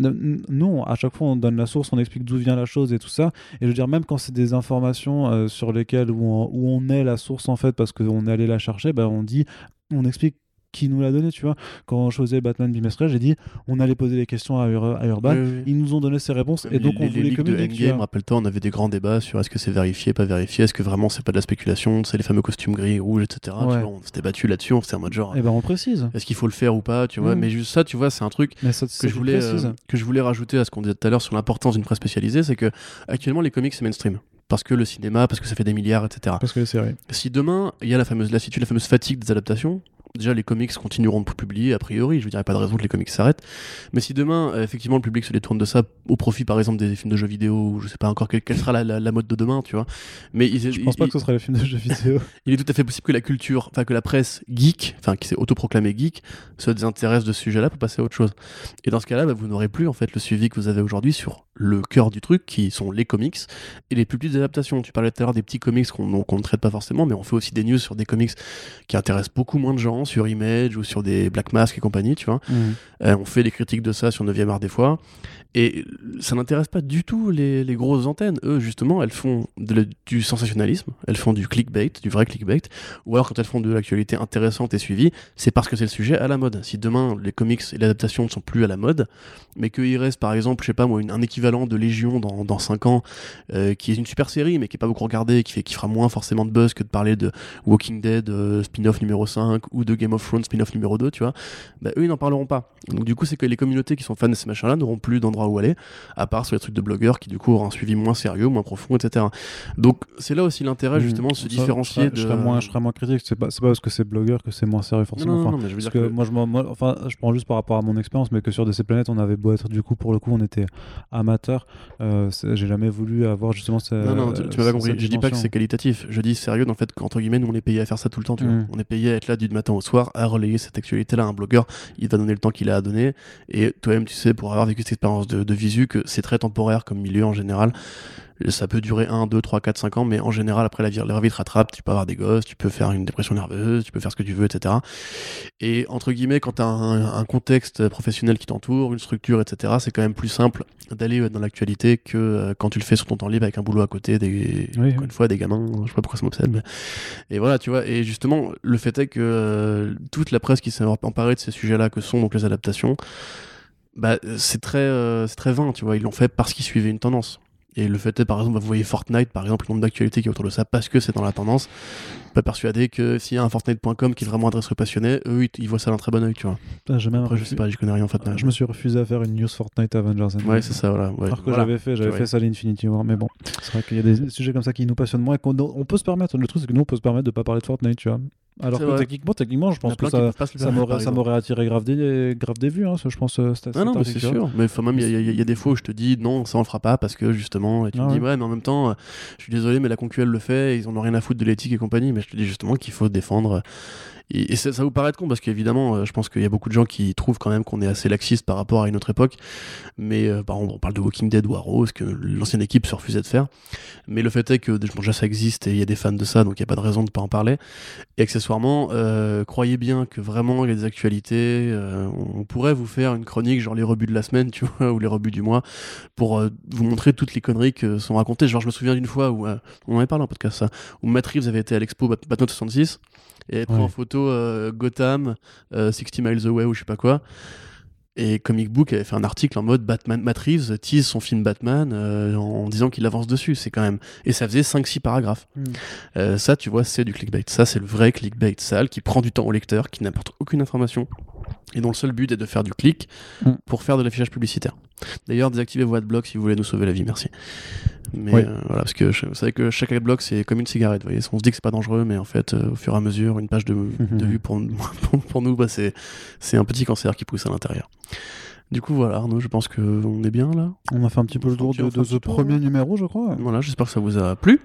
n- nous à chaque fois on donne la source on explique d'où vient la chose et tout ça. Et je veux dire même quand c'est des informations euh, sur lesquelles où on, où on est la source en fait parce qu'on est allé la chercher bah, on dit on explique qui nous l'a donné tu vois quand je faisais Batman bimestriel j'ai dit on allait poser les questions à, Ur- à Urban oui, oui. ils nous ont donné ces réponses et Les- donc on les, vous les les leaks de communique tu Endgame, vois. rappelle-toi, on avait des grands débats sur est-ce que c'est vérifié, pas vérifié, est-ce que vraiment c'est pas de la spéculation, c'est les fameux costumes gris, rouges, etc. Tu Ouais. vois, on s'était battu là-dessus, on s'était en mode genre, et ben on précise est-ce qu'il faut le faire ou pas, tu vois. Mm. Mais juste ça, tu vois, c'est un truc ça, que je voulais euh, que je voulais rajouter à ce qu'on disait tout à l'heure sur l'importance d'une presse spécialisée, c'est que actuellement les comics c'est mainstream parce que le cinéma, parce que ça fait des milliards, etc. parce que les séries Si demain il y a la fameuse lassitude, la fameuse fatigue des adaptations, déjà les comics continueront de publier a priori, je veux dire, il n'y a pas de raison que les comics s'arrêtent. Mais si demain, euh, effectivement, le public se détourne de ça au profit, par exemple, des films de jeux vidéo, ou je sais pas encore quelle, quelle sera la, la- la mode de demain, tu vois. Mais il, je pense il- pas que ce sera les films de jeux vidéo *laughs* il est tout à fait possible que la culture, enfin que la presse geek, enfin qui s'est autoproclamée geek, se désintéresse de ce sujet-là pour passer à autre chose. Et dans ce cas-là, bah, vous n'aurez plus en fait le suivi que vous avez aujourd'hui sur le cœur du truc, qui sont les comics et les plus petites adaptations. Tu parlais tout à l'heure des petits comics qu'on qu'on ne traite pas forcément, mais on fait aussi des news sur des comics qui intéressent beaucoup moins de gens, sur Image ou sur des Black Mask et compagnie, tu vois. Euh, on fait des critiques de ça sur 9 art des fois. Et ça n'intéresse pas du tout les, les grosses antennes. Eux, justement, elles font de du sensationnalisme, elles font du clickbait, du vrai clickbait. Ou alors, quand elles font de l'actualité intéressante et suivie, c'est parce que c'est le sujet à la mode. Si demain, les comics et l'adaptation ne sont plus à la mode, mais qu'il reste, par exemple, je sais pas moi, une- un équivalent de Légion dans, dans 5 ans, euh, qui est une super série, mais qui est pas beaucoup regardée, qui, fait, qui fera moins forcément de buzz que de parler de Walking Dead euh, spin-off numéro 5 ou de Game of Thrones spin-off numéro 2, tu vois, bah, eux, ils n'en parleront pas. Donc, du coup, c'est que les communautés qui sont fans de ces machins-là n'auront plus d'endroit où aller, à part sur les trucs de blogueurs qui, du coup, auront un suivi moins sérieux, moins profond, etc. Donc, c'est là aussi l'intérêt, Mmh. justement, de se Ça, différencier de. je serais moins, je serais moins critique c'est pas, pas parce que c'est blogueur que c'est moins sérieux Non, forcément non, non, mais je veux Parce dire que que- moi, je, moi, enfin, je prends juste par rapport à mon expérience, mais que sur DC Planète, on avait beau être du coup, pour le coup, on était amateur. Euh, J'ai jamais voulu avoir justement cette. Non, non, tu, tu m'as pas compris. Je dis pas que c'est qualitatif. Je dis sérieux dans le fait qu'entre guillemets, nous on est payé à faire ça tout le temps. Tu vois. Mm. On est payé à être là du matin soir à relayer cette actualité-là. Un blogueur, il va donner le temps qu'il a à donner. Et toi-même, tu sais, pour avoir vécu cette expérience de visu, que c'est très temporaire comme milieu en général. Ça peut durer 1, 2, 3, 4, 5 ans, mais en général, après la vie, la vie te rattrape. Tu peux avoir des gosses, tu peux faire une dépression nerveuse, tu peux faire ce que tu veux, etc. Et entre guillemets, quand tu as un, un contexte professionnel qui t'entoure, une structure, etc., c'est quand même plus simple d'aller euh, dans l'actualité que euh, quand tu le fais sur ton temps libre avec un boulot à côté, des, Oui, encore oui. une fois, des gamins, je sais pas pourquoi ça m'obsède, mais. Et voilà, tu vois, et justement, le fait est que euh, toute la presse qui s'est emparée de ces sujets-là, que sont donc les adaptations, bah, c'est très, euh, c'est très vain, tu vois, ils l'ont fait parce qu'ils suivaient une tendance. Et le fait est, par exemple, vous voyez Fortnite, par exemple, le nombre d'actualités qui est autour de ça, parce que c'est dans la tendance. Pas persuadé que s'il y a un Fortnite.com qui vraiment adresse aux passionnés, eux, ils, ils voient ça d'un très bon oeil, tu vois. J'ai même Après, je sais pas, je connais rien en Fortnite. Je me suis refusé à faire une news Fortnite Avengers Endgame. Ouais, c'est ça, voilà. ouais. Alors que Voilà. j'avais fait, j'avais Ouais. fait ça à l'Infinity War, mais bon, c'est vrai qu'il y a des sujets comme ça qui nous passionnent moins et qu'on on peut se permettre. Le truc, c'est que nous, on peut se permettre de pas parler de Fortnite, tu vois. Alors C'est que techniquement, techniquement, je pense que ça, ça m'aurait, attiré grave des, grave des vues, hein, ça, je pense. euh, c'était- Ah non, mais c'est sûr. Mais même, il y, a- y y des fois où je te dis non, ça on le fera pas parce que justement, et tu Ah me dis ouais. ouais, mais en même temps, euh, je suis désolé, mais la concu elle le fait, ils en ont rien à foutre de l'éthique et compagnie. Mais je te dis justement qu'il faut défendre. Et, ça, ça vous paraît con parce qu'évidemment, euh, je pense qu'il y a beaucoup de gens qui trouvent quand même qu'on est assez laxiste par rapport à une autre époque. Mais euh, par exemple, on parle de Walking Dead ou Arrow, ce que l'ancienne équipe se refusait de faire. Mais le fait est que déjà ça existe et il y a des fans de ça, donc il n'y a pas de raison de ne pas en parler. Et accessoirement, euh, croyez bien que vraiment il y a des actualités. euh, on pourrait vous faire une chronique, genre les rebuts de la semaine, *laughs* tu vois, ou les rebuts du mois, pour euh, vous montrer toutes les conneries que sont racontées. Genre, je me souviens d'une fois où, on en avait parlé en podcast, ça, où Matt Reeves avait été à l'expo Bat- Batman 66 et pris Ouais. en photo euh, Gotham, euh, 60 Miles Away ou je sais pas quoi. Et Comic Book avait fait un article en mode Batman, Matt Reeves tease son film Batman euh, en disant qu'il avance dessus. C'est quand même. Et ça faisait 5-6 paragraphes. Mm. Euh, ça, tu vois, c'est du clickbait. Ça, c'est le vrai clickbait sale qui prend du temps au lecteur, qui n'apporte aucune information et dont le seul but est de faire du clic Mm. pour faire de l'affichage publicitaire. D'ailleurs, désactivez vos adblocks si vous voulez nous sauver la vie, merci. Mais Oui. euh, voilà, parce que je- vous savez que chaque adblock c'est comme une cigarette. Vous voyez, on se dit que c'est pas dangereux, mais en fait, euh, au fur et à mesure, une page de, de vue pour, *laughs* pour, pour nous, bah, c'est un petit cancer qui pousse à l'intérieur. Du coup, voilà, Arnaud, je pense que on est bien là. On a fait un petit peu le tour de, de ce premier numéro, je crois. Voilà, j'espère que ça vous a plu.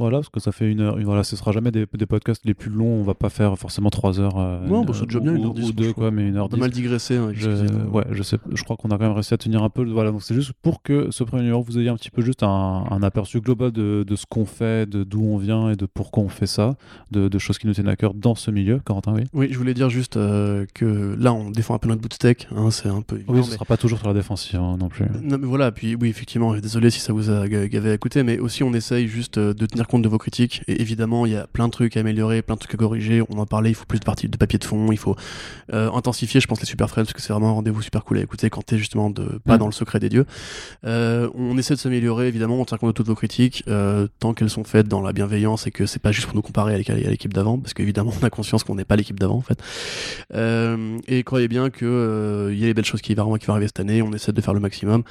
Voilà, parce que ça fait une heure. Voilà, ce sera jamais des, des podcasts les plus longs. On va pas faire forcément trois heures. euh, Non, une- bah, c'est déjà ou- bien, une heure dix, ou deux, quoi, mais une heure dix. mal digressé. hein, Je, ouais, je sais, je crois qu'on a quand même réussi à tenir un peu. Voilà, donc c'est juste pour que ce premier numéro vous ayez un petit peu juste un, un aperçu global de, de ce qu'on fait, de d'où on vient et de pourquoi on fait ça, de, de choses qui nous tiennent à cœur dans ce milieu. Corentin, oui. Oui, je voulais dire juste euh, que là, on défend un peu notre steak. hein, c'est un peu. Oui, ce mais- sera pas toujours sur la défensive hein, non plus. Non, mais voilà, puis oui, effectivement, désolé si ça vous a ga- gavé à écouter, mais aussi on essaye juste euh, de tenir compte de vos critiques. Et évidemment, il y a plein de trucs à améliorer, plein de trucs à corriger. On en parlait, il faut plus de parties de papier de fond, il faut euh, intensifier, je pense, les super friends, parce que c'est vraiment un rendez-vous super cool à écouter quand t'es justement de, pas Mhm. dans le secret des dieux. Euh, on essaie de s'améliorer, évidemment, on tient compte de toutes vos critiques, euh, tant qu'elles sont faites dans la bienveillance et que c'est pas juste pour nous comparer à l'équ- à l'équipe d'avant, parce qu'évidemment, *laughs* on a conscience qu'on n'est pas l'équipe d'avant, en fait. Et croyez bien que euh, il y a les belles choses qui vont, qui vont arriver cette année, on essaie de faire le maximum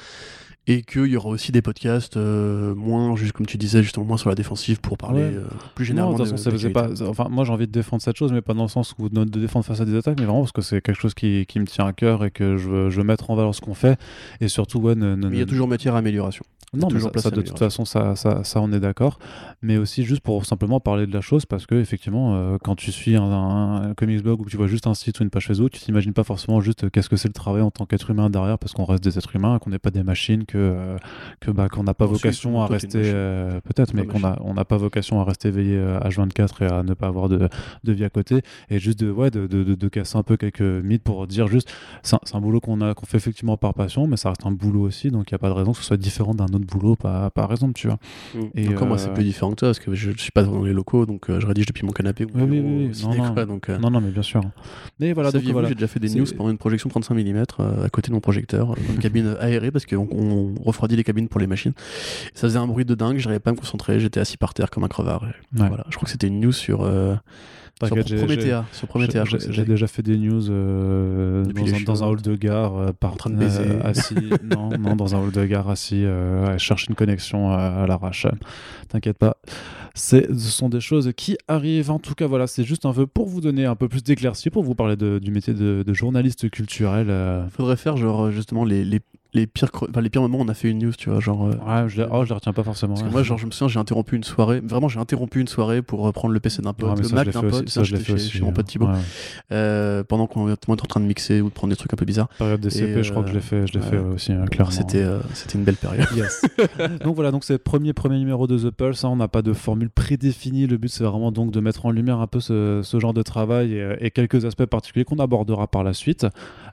et qu'il y aura aussi des podcasts euh, moins, juste comme tu disais, justement moins sur la défensive pour parler Ouais. euh, plus Non, généralement. de toute façon, pas. Enfin, moi, j'ai envie de défendre cette chose, mais pas dans le sens où de, de défendre face à des attaques, mais vraiment parce que c'est quelque chose qui, qui me tient à cœur et que je veux, je veux mettre en valeur ce qu'on fait. Et surtout, ouais, ne- ne- Mais il y a toujours matière à amélioration. Non, mais ça, ça, de toute façon, ça, ça, ça, on est d'accord. Mais aussi juste pour simplement parler de la chose, parce que effectivement, euh, quand tu suis un, un, un comics blog ou que tu vois juste un site ou une page Facebook, tu t'imagines pas forcément juste euh, qu'est-ce que c'est le travail en tant qu'être humain derrière, parce qu'on reste des êtres humains, qu'on n'est pas des machines, que euh, que bah, qu'on n'a pas Ensuite, vocation à rester, euh, peut-être, mais qu'on a on n'a pas vocation à rester éveillé euh, H24 et à ne pas avoir de, de vie à côté, et juste de ouais de, de, de, de casser un peu quelques mythes pour dire juste c'est un, un boulot qu'on a qu'on fait effectivement par passion, mais ça reste un boulot aussi, donc il n'y a pas de raison que ce soit différent d'un autre boulot par, par exemple, tu vois. Et, Encore moi, euh, c'est plus différent que toi parce que je, je suis pas dans les locaux, donc euh, je rédige depuis mon canapé. ou Oui, oui, au oui, oui. ciné, Non, non. quoi, donc, euh, Non, non, mais bien sûr. Mais voilà, donc voilà. j'ai déjà fait des news pendant une projection 35 mm à côté de mon projecteur, euh, dans une cabine *laughs* aérée parce qu'on on refroidit les cabines pour les machines. Ça faisait un bruit de dingue, j'arrivais pas à me concentrer, j'étais assis par terre comme un crevard. Et Ouais. Voilà, je crois que c'était une news sur, euh, sur Promethea. Sur Promethea, j'ai- déjà fait des news euh, dans, un, dans un cheveux, hall de gare, euh, par, en train de baiser. euh, assis. *laughs* non, non, dans un hall de gare, assis, euh, à chercher une connexion euh, à l'arrache. T'inquiète pas. Ce sont des choses qui arrivent. En tout cas, voilà, c'est juste un peu pour vous donner un peu plus d'éclaircie, pour vous parler de- du métier de, de journaliste culturel. euh. Faudrait faire genre justement les, les, les, pires, enfin, les pires moments où on a fait une news, tu vois, genre. euh, Ouais, je les, oh, je les retiens pas forcément. Parce que ouais. moi, genre, je me souviens, j'ai interrompu une soirée. Vraiment, j'ai interrompu une soirée pour reprendre le PC d'un pote, le ça, Mac d'un pote. aussi, ça, je l'ai fait chez, aussi. chez mon pote Thibaut. ouais. Euh, pendant qu'on était en train de mixer ou de prendre des trucs un peu bizarres. Période DCP, Et, je crois que je l'ai euh, fait, je l'ai ouais. fait aussi, euh, clairement. C'était euh, c'était une belle période. *laughs* Yes. donc voilà, donc c'est le premier, premier numéro de The Pulse. hein, on n'a pas de formule prédéfinie. Le but, c'est vraiment donc de mettre en lumière un peu ce, ce genre de travail et, et quelques aspects particuliers qu'on abordera par la suite.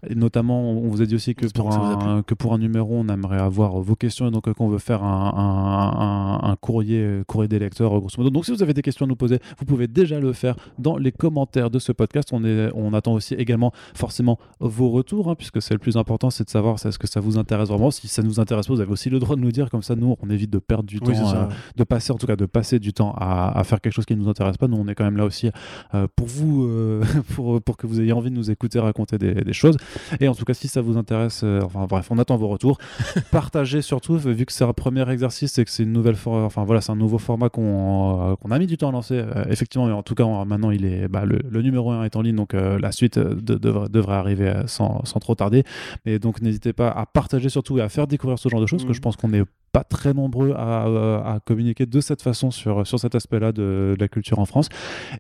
Et notamment, on vous a dit aussi que pour, que un, que pour un numéro, on aimerait avoir vos questions et donc euh, qu'on veut faire un, un- un- un courrier, courrier des lecteurs, euh, grosso modo. Donc si vous avez des questions à nous poser, vous pouvez déjà le faire dans les commentaires de ce podcast. On, est, on attend aussi également forcément vos retours, hein, puisque c'est le plus important, c'est de savoir est-ce que ça vous intéresse vraiment. Si ça nous intéresse pas, vous avez aussi le droit de nous dire, comme ça, nous, on évite de perdre du Oui, temps, euh, de passer, en tout cas, de passer du temps à, à faire quelque chose qui ne nous intéresse pas. Nous, on est quand même là aussi euh, pour vous, euh, *laughs* pour, pour que vous ayez envie de nous écouter raconter des, des choses. Et en tout cas, si ça vous intéresse, euh, enfin bref, on attend vos retours. *laughs* Partagez surtout, vu que c'est un premier exercice et que c'est une nouvelle, for- enfin voilà, c'est un nouveau format qu'on euh, a mis du temps à lancer. Euh, effectivement, et en tout cas, on- maintenant, il est, bah, le, le numéro 1 est en ligne, donc euh, la suite euh, de- devrait, arriver euh, sans, sans trop tarder. Mais donc, n'hésitez pas à partager surtout et à faire découvrir ce genre de choses, Mhm. que je pense qu'on n'est pas très nombreux à, euh, à communiquer de cette façon sur, sur cet aspect-là de, de la culture en France.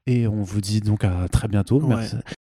Et on vous dit donc à très bientôt. Ouais. Merci.